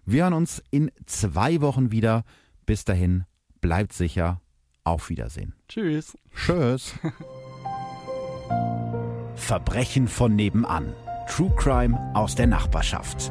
Wir hören uns in zwei Wochen wieder. Bis dahin, bleibt sicher. Auf Wiedersehen. Tschüss. Tschüss. Verbrechen von nebenan. True Crime aus der Nachbarschaft.